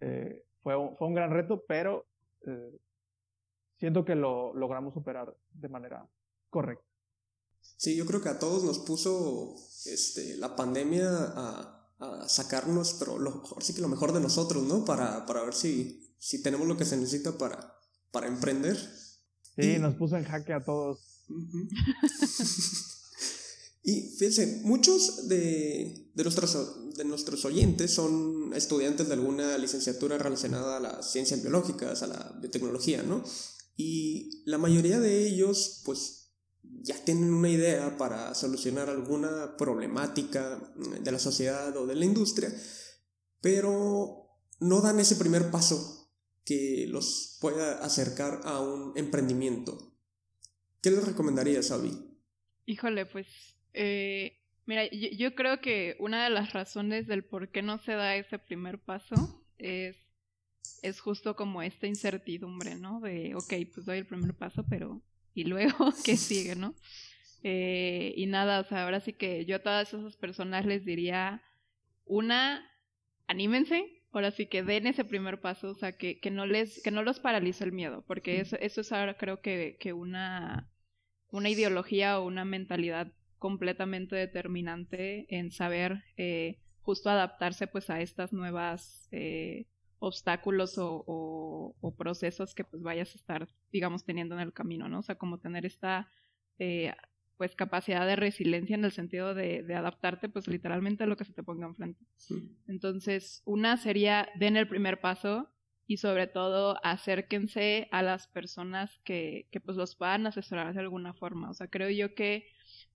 eh, fue, un, fue un gran reto, pero eh, siento que lo logramos superar de manera correcta. Sí, yo creo que a todos nos puso este, la pandemia a, a sacar nuestro, lo, sí que lo mejor de nosotros, ¿no? Para, para ver si, si tenemos lo que se necesita para, para emprender. Sí, y... nos puso en jaque a todos. Uh <laughs> -huh. y fíjense, muchos de, de, nuestros, de nuestros oyentes son estudiantes de alguna licenciatura relacionada a las ciencias biológicas, a la biotecnología, ¿no? Y la mayoría de ellos, pues, ya tienen una idea para solucionar alguna problemática de la sociedad o de la industria, pero no dan ese primer paso que los pueda acercar a un emprendimiento. ¿Qué les recomendarías, Avi? Híjole, pues Eh, mira, yo, creo que una de las razones del por qué no se da ese primer paso es, es justo como esta incertidumbre, ¿no? De, ok, pues doy el primer paso, pero ¿y luego <laughs> qué sigue, no? Eh, y nada, o sea, ahora sí que yo a todas esas personas les diría, una, anímense, ahora sí que den ese primer paso, o sea, que, que no les, que no los paralice el miedo, porque eso, eso es ahora creo que, que una, una ideología o una mentalidad completamente determinante en saber eh, justo adaptarse pues a estas nuevas eh, obstáculos o, o, procesos que pues vayas a estar digamos teniendo en el camino, ¿no? O sea, como tener esta eh, pues capacidad de resiliencia en el sentido de, adaptarte pues literalmente a lo que se te ponga enfrente. Entonces, una sería den el primer paso y sobre todo acérquense a las personas que, que pues los puedan asesorar de alguna forma. O sea, creo yo que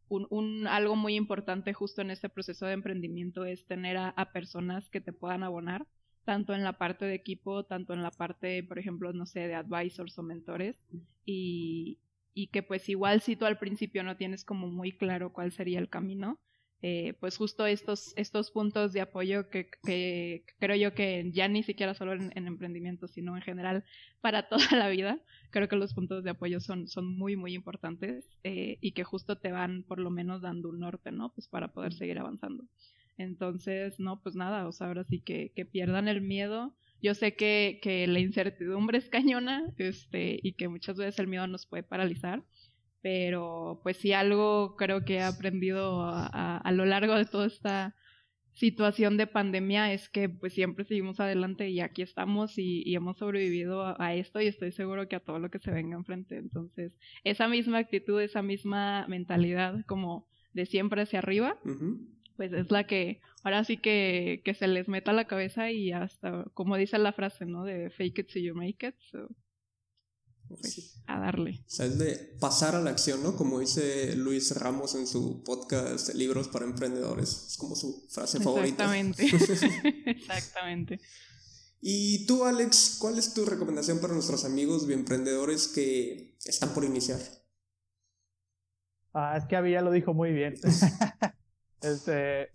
un, un, algo muy importante justo en este proceso de emprendimiento es tener a, a, personas que te puedan abonar, tanto en la parte de equipo, tanto en la parte, por ejemplo, no sé, de advisors o mentores, y, y que pues igual si tú al principio no tienes como muy claro cuál sería el camino, eh, pues justo estos, estos puntos de apoyo que, que, creo yo que ya ni siquiera solo en, emprendimiento, sino en general para <laughs> toda la vida, creo que los puntos de apoyo son, son muy, muy importantes eh, y que justo te van por lo menos dando un norte, ¿no? Pues para poder seguir avanzando. Entonces, no, pues nada, o sea, ahora sí que, que pierdan el miedo, yo sé que, que la incertidumbre es cañona, este, y que muchas veces el miedo nos puede paralizar, pero pues sí algo creo que he aprendido a, a, lo largo de toda esta situación de pandemia es que pues siempre seguimos adelante y aquí estamos y, y hemos sobrevivido a, esto y estoy seguro que a todo lo que se venga enfrente. Entonces, esa misma actitud, esa misma mentalidad como de siempre hacia arriba, pues es la que ahora sí que, que se les meta a la cabeza y hasta, como dice la frase, ¿no? De fake it till you make it. pues, a darle. O sea, es de pasar a la acción, ¿no? Como dice Luis Ramos en su podcast Libros para Emprendedores. Es como su frase favorita. Exactamente. <laughs> <laughs> Exactamente. Y tú, Alex, ¿cuál es tu recomendación para nuestros amigos emprendedores que están por iniciar? Ah, es que Avi ya lo dijo muy bien. <laughs> Este,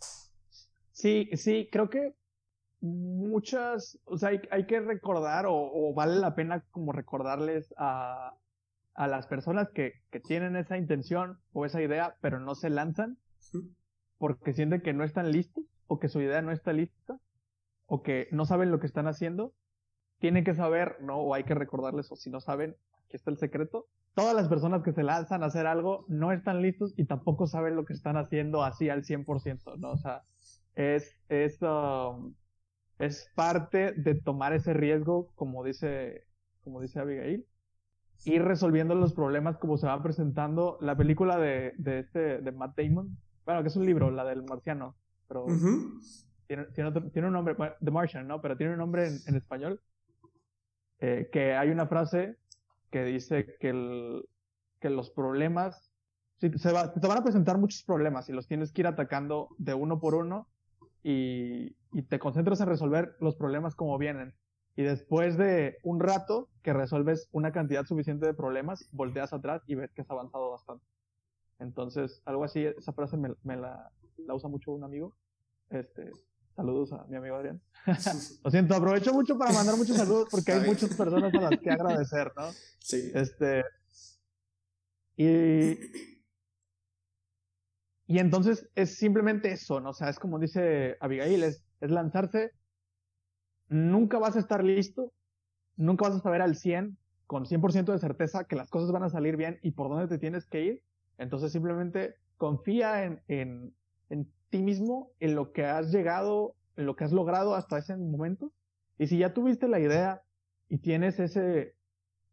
sí, sí, creo que muchas, o sea, hay, que recordar o, vale la pena como recordarles a, a las personas que, que, tienen esa intención o esa idea, pero no se lanzan porque sienten que no están listos o que su idea no está lista o que no saben lo que están haciendo. Tienen que saber, ¿no? O hay que recordarles, o si no saben, aquí está el secreto, todas las personas que se lanzan a hacer algo no están listos y tampoco saben lo que están haciendo así al 100%, ¿no? O sea, es, es, um, es parte de tomar ese riesgo, como dice, como dice Abigail, ir resolviendo los problemas como se van presentando. La película de, de este, de Matt Damon, bueno, que es un libro, la del marciano, pero tiene, tiene, un nombre, The Martian, ¿no? Pero tiene un nombre en, español, eh, que hay una frase que dice que, el, que los problemas, se va, te van a presentar muchos problemas y los tienes que ir atacando de uno por uno y, te concentras en resolver los problemas como vienen. Y después de un rato que resuelves una cantidad suficiente de problemas, volteas atrás y ves que has avanzado bastante. Entonces, algo así, esa frase me, me la, la, usa mucho un amigo. Este, Saludos a mi amigo Adrián. <laughs> Lo siento, aprovecho mucho para mandar muchos saludos porque hay muchas personas a las que agradecer, ¿no? Sí. Este. Y. Y entonces es simplemente eso, ¿no? O sea, es como dice Abigail, es, es lanzarse. Nunca vas a estar listo, nunca vas a saber al 100, con 100% de certeza que las cosas van a salir bien y por dónde te tienes que ir. Entonces simplemente confía en, en, en ti mismo en lo que has llegado, en lo que has logrado hasta ese momento. Y si ya tuviste la idea y tienes ese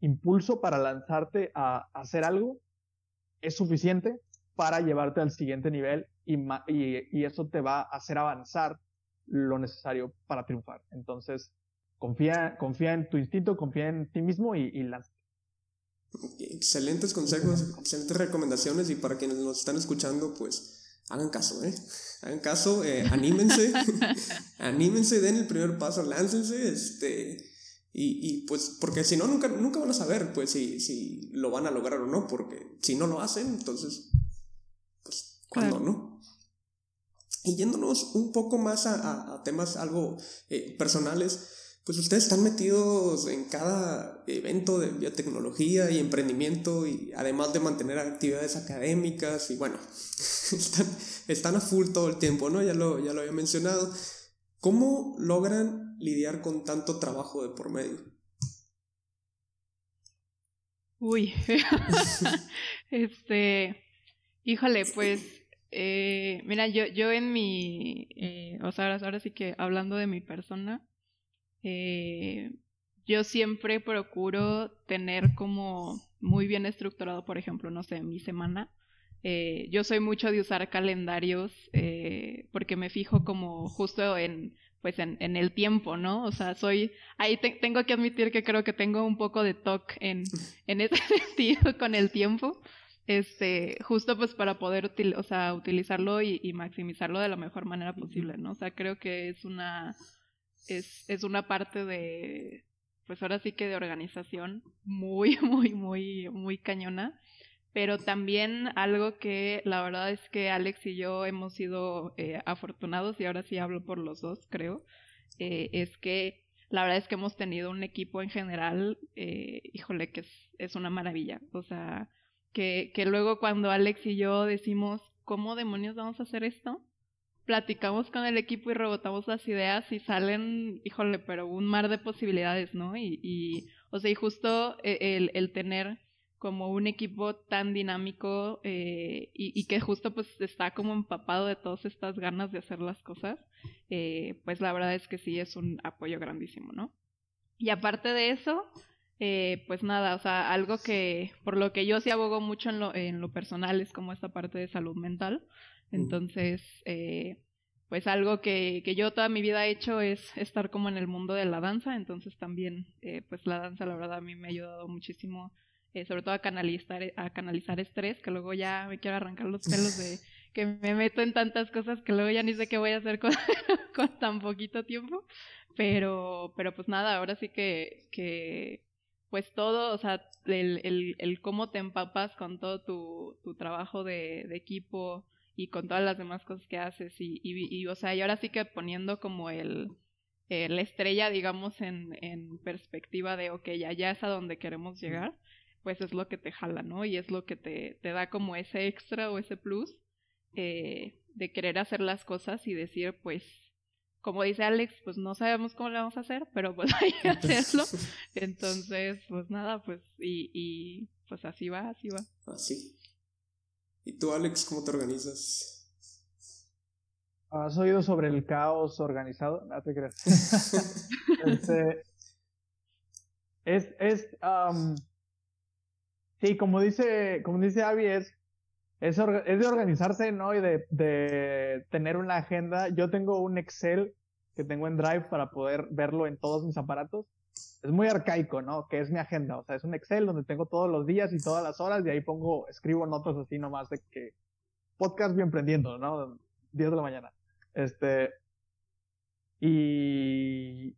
impulso para lanzarte a, hacer algo, es suficiente para llevarte al siguiente nivel y, y, eso te va a hacer avanzar lo necesario para triunfar. Entonces, confía, confía en tu instinto, confía en ti mismo y, y. Excelentes consejos, excelentes recomendaciones y para quienes nos están escuchando, pues hagan caso, ¿eh? Hagan caso, eh, anímense, <laughs> anímense, den el primer paso, láncense, este, y, y pues, porque si no, nunca, nunca van a saber, pues, si, si lo van a lograr o no, porque si no lo hacen, entonces, pues, cuándo no. Y yéndonos un poco más a, temas algo eh, personales, pues ustedes están metidos en cada evento de biotecnología y emprendimiento y además de mantener actividades académicas y bueno, <laughs> están, están a full todo el tiempo, ¿no? Ya lo, ya lo había mencionado. ¿Cómo logran lidiar con tanto trabajo de por medio? Uy, <laughs> este, híjole, pues, eh, mira, yo, yo en mi, eh, o sea, ahora sí que hablando de mi persona, eh, yo siempre procuro tener como muy bien estructurado, por ejemplo, no sé, mi semana. Eh, yo soy mucho de usar calendarios eh, porque me fijo como justo en pues en, en, el tiempo, ¿no? O sea, soy, ahí tengo que admitir que creo que tengo un poco de toque en, <laughs> en ese <laughs> sentido con el tiempo, este, justo pues para poder o sea, utilizarlo y, y, maximizarlo de la mejor manera posible, ¿no? O sea, creo que es una, es, es una parte de, pues ahora sí que de organización muy, <laughs> muy, muy, muy cañona pero también algo que la verdad es que Alex y yo hemos sido eh, afortunados, y ahora sí hablo por los dos, creo, eh, es que la verdad es que hemos tenido un equipo en general, eh, híjole, que es, es, una maravilla. O sea, que, que luego cuando Alex y yo decimos, ¿cómo demonios vamos a hacer esto? Platicamos con el equipo y rebotamos las ideas y salen, híjole, pero un mar de posibilidades, ¿no? Y, o sea, y justo el, el tener como un equipo tan dinámico eh, y, que justo pues está como empapado de todas estas ganas de hacer las cosas, eh, pues la verdad es que sí es un apoyo grandísimo, ¿no? Y aparte de eso, eh, pues nada, o sea, algo que por lo que yo sí abogo mucho en lo, en lo personal es como esta parte de salud mental. Entonces, pues algo que, que, yo toda mi vida he hecho es estar como en el mundo de la danza, entonces también, pues la danza la verdad a mí me ha ayudado muchísimo eh, sobre todo a canalizar, a canalizar estrés, que luego ya me quiero arrancar los pelos de <laughs> que me meto en tantas cosas que luego ya ni sé qué voy a hacer con, <laughs> con tan poquito tiempo. Pero, pero pues nada, ahora sí que, que pues todo, o sea, el, el, el cómo te empapas con todo tu, tu trabajo de, de, equipo y con todas las demás cosas que haces y, y, y o sea, y ahora sí que poniendo como el, eh, la estrella, digamos, en, en perspectiva de, ok, ya, ya es a donde queremos llegar, pues es lo que te jala, ¿no? Y es lo que te, te da como ese extra o ese plus eh, de querer hacer las cosas y decir, pues, como dice Alex, pues no sabemos cómo lo vamos a hacer, pero pues <laughs> hay que hacerlo. <laughs> Entonces, pues nada, pues, y, y pues así va, así va. Así. ¿Y tú, Alex, cómo te organizas? ¿Has oído sobre el caos organizado? No te creas. <laughs> este, es, es, Sí, como dice, como dice Avi, es, es, de organizarse, ¿no? Y de, de tener una agenda. Yo tengo un Excel que tengo en Drive para poder verlo en todos mis aparatos. Es muy arcaico, ¿no? Que es mi agenda. O sea, es un Excel donde tengo todos los días y todas las horas y ahí pongo, escribo notas así nomás de que podcast bien prendiendo, ¿no? 10 de la mañana. Este, y,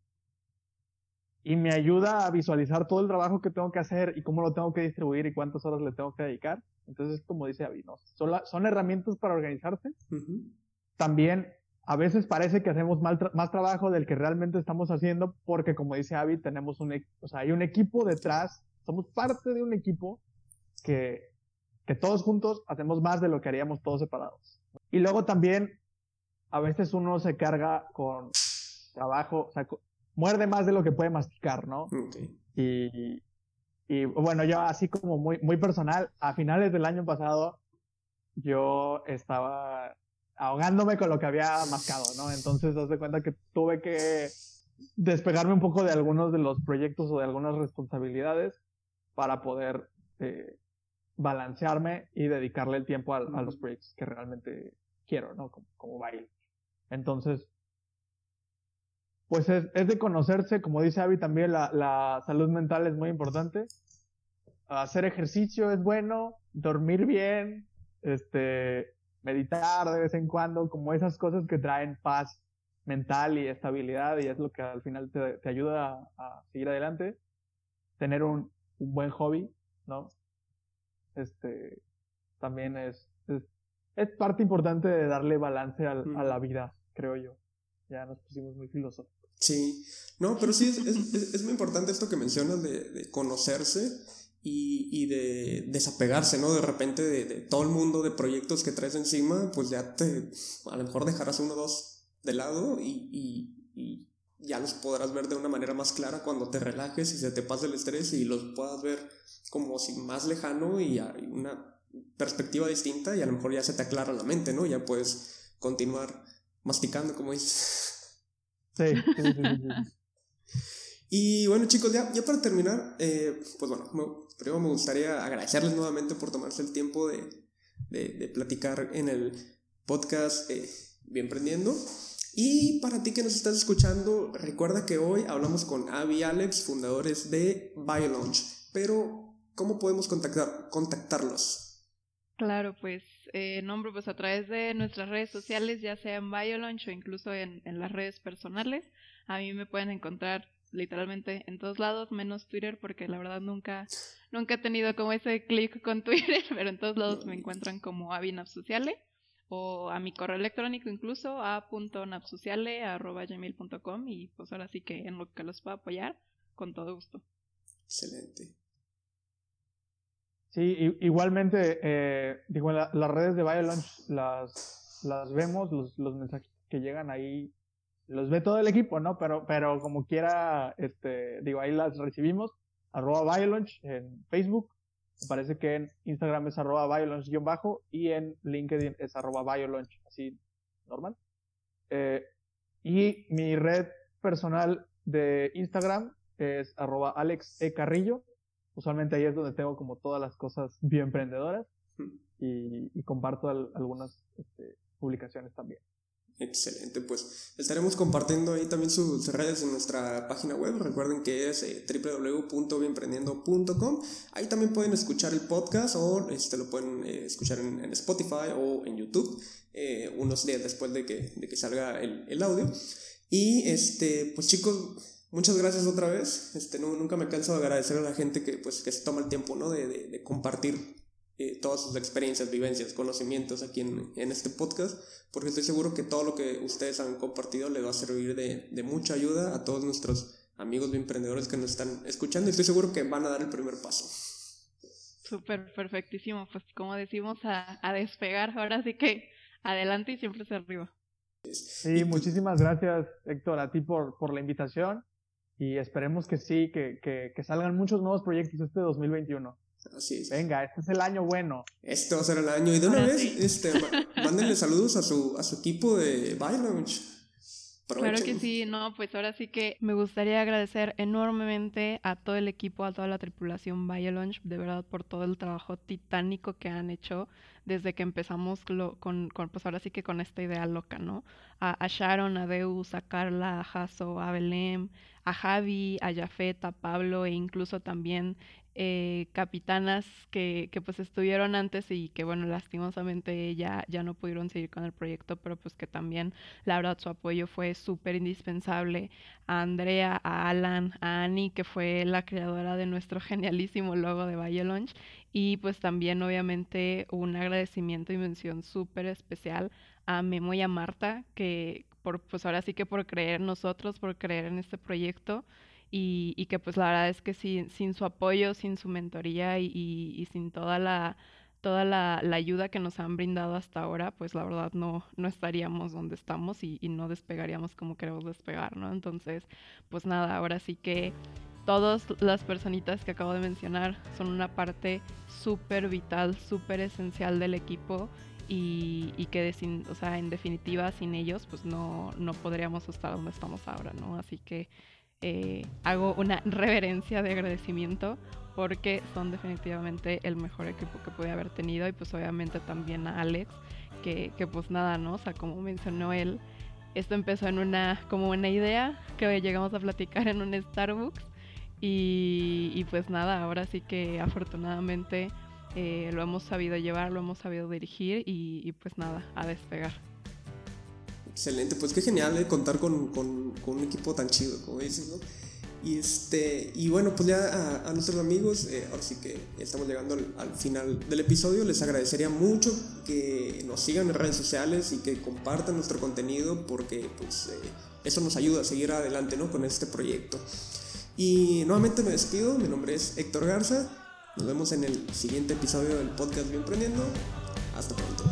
y me ayuda a visualizar todo el trabajo que tengo que hacer y cómo lo tengo que distribuir y cuántas horas le tengo que dedicar. Entonces, como dice Avi, son, son herramientas para organizarse. También a veces parece que hacemos más trabajo del que realmente estamos haciendo porque, como dice Avi, tenemos un, o sea, hay un equipo detrás, somos parte de un equipo que, que todos juntos hacemos más de lo que haríamos todos separados. Y luego también, a veces uno se carga con trabajo, o sea, muerde más de lo que puede masticar, ¿no? Y, y bueno, yo así como muy, muy personal, a finales del año pasado, yo estaba ahogándome con lo que había mascado, ¿no? Entonces, das de cuenta que tuve que despegarme un poco de algunos de los proyectos o de algunas responsabilidades para poder eh, balancearme y dedicarle el tiempo a, los proyectos que realmente quiero, ¿no? Como, como baile. Entonces, pues es, es, de conocerse, como dice Avi también, la, la, salud mental es muy importante. Hacer ejercicio es bueno, dormir bien, este, meditar de vez en cuando, como esas cosas que traen paz mental y estabilidad y es lo que al final te, te ayuda a, seguir adelante. Tener un, un, buen hobby, ¿no? Este, también es, es, es parte importante de darle balance a la vida, creo yo. Ya nos pusimos muy filosóficos. Sí, no, pero sí es, muy importante esto que mencionas de, conocerse y, de desapegarse, ¿no? De repente de, todo el mundo de proyectos que traes encima, pues ya te, a lo mejor dejarás uno o dos de lado y, y ya los podrás ver de una manera más clara cuando te relajes y se te pase el estrés y los puedas ver como si más lejano y una perspectiva distinta y a lo mejor ya se te aclara la mente, ¿no? Ya puedes continuar masticando, como dices. <laughs> Sí, Y bueno, chicos, ya, ya para terminar, eh, pues bueno, primero me gustaría agradecerles nuevamente por tomarse el tiempo de, de, platicar en el podcast eh, Bien Prendiendo. Y para ti que nos estás escuchando, recuerda que hoy hablamos con Avi y Alex, fundadores de BioLaunch. Pero, ¿cómo podemos contactar, contactarlos? Claro, pues, eh, nombre, pues a través de nuestras redes sociales, ya sea en BioLaunch o incluso en, en las redes personales. A mí me pueden encontrar literalmente en todos lados, menos Twitter, porque la verdad nunca, nunca he tenido como ese clic con <laughs> Twitter, pero en todos lados me encuentran como Avinapsociale o a mi correo electrónico incluso a gmail.com y pues ahora sí que en lo que los pueda apoyar, con todo gusto. Excelente. Sí, igualmente, eh, digo, las redes de BioLaunch las, las vemos, los, los mensajes que llegan ahí, los ve todo el equipo, ¿no? Pero, pero como quiera, este, digo, ahí las recibimos, arroba BioLaunch en Facebook, me parece que en Instagram es arroba bajo y en LinkedIn es arroba así normal. Eh, y mi red personal de Instagram es arroba Alex E. Carrillo usualmente ahí es donde tengo como todas las cosas bien emprendedoras y, comparto algunas este, publicaciones también. Excelente, pues estaremos compartiendo ahí también sus redes en nuestra página web. Recuerden que es eh, www.bienprendiendo.com. Ahí también pueden escuchar el podcast o este, lo pueden eh, escuchar en, Spotify o en YouTube eh, unos días después de que, de que salga el, el, audio. Y este, pues chicos, muchas gracias otra vez. Este, no, nunca me canso de agradecer a la gente que, pues, que se toma el tiempo ¿no? de, de, compartir eh, todas sus experiencias, vivencias, conocimientos aquí en, en, este podcast, porque estoy seguro que todo lo que ustedes han compartido les va a servir de, de mucha ayuda a todos nuestros amigos emprendedores que nos están escuchando y estoy seguro que van a dar el primer paso. Súper, perfectísimo. Pues como decimos, a, a despegar. Ahora sí que adelante y siempre hacia arriba. Sí, muchísimas gracias, Héctor, a ti por, por la invitación y esperemos que sí, que, que, que salgan muchos nuevos proyectos este 2021. Así es. Venga, este es el año bueno. Este va a ser el año. Y de una vez, este, mándenle saludos a su, a su equipo de Bylaunch. Claro que sí, no, pues ahora sí que me gustaría agradecer enormemente a todo el equipo, a toda la tripulación BioLaunch, de verdad por todo el trabajo titánico que han hecho desde que empezamos con, con, pues ahora sí que con esta idea loca, ¿no? A, Sharon, a Deus, a Carla, a Jaso, a Belém, a Javi, a Jafet, a Pablo e incluso también eh, capitanas que, pues estuvieron antes y que bueno, lastimosamente ya, ya no pudieron seguir con el proyecto, pero pues que también la verdad su apoyo fue súper indispensable. A Andrea, a Alan, a Annie, que fue la creadora de nuestro <laughs> genialísimo logo de Valle Launch. Y pues también obviamente un agradecimiento y mención súper especial a Memo y a Marta, que por, pues ahora sí que por creer en nosotros, por creer en este proyecto y, y, que pues la verdad es que sin, sin su apoyo, sin su mentoría y, sin toda la toda la, ayuda que nos han brindado hasta ahora, pues la verdad no, no estaríamos donde estamos y, no despegaríamos como queremos despegar, ¿no? Entonces, pues nada, ahora sí que todas las personitas que acabo de mencionar son una parte súper vital, súper esencial del equipo y, que de, o sea, en definitiva sin ellos pues no, no podríamos estar donde estamos ahora, ¿no? Así que eh, hago una <laughs> reverencia de agradecimiento porque son definitivamente el mejor equipo que pude haber tenido y pues obviamente también a Alex que, pues nada, ¿no? O sea, como mencionó él, esto empezó en una como una idea que llegamos a platicar en un Starbucks y, pues nada, ahora sí que afortunadamente eh, lo hemos sabido llevar, lo hemos sabido dirigir y pues nada, a despegar. Excelente, pues qué genial eh, contar con, con, un equipo tan chido, como dices, ¿no? Y, este, y bueno, pues ya a, nuestros amigos, eh, ahora sí que estamos llegando al, final del episodio, les agradecería mucho que nos sigan en redes sociales y que compartan nuestro contenido porque pues eh, eso nos ayuda a seguir adelante ¿no? con este proyecto. Y nuevamente me despido, mi nombre es Héctor Garza, nos vemos en el siguiente episodio del podcast Bien Prendiendo, hasta pronto.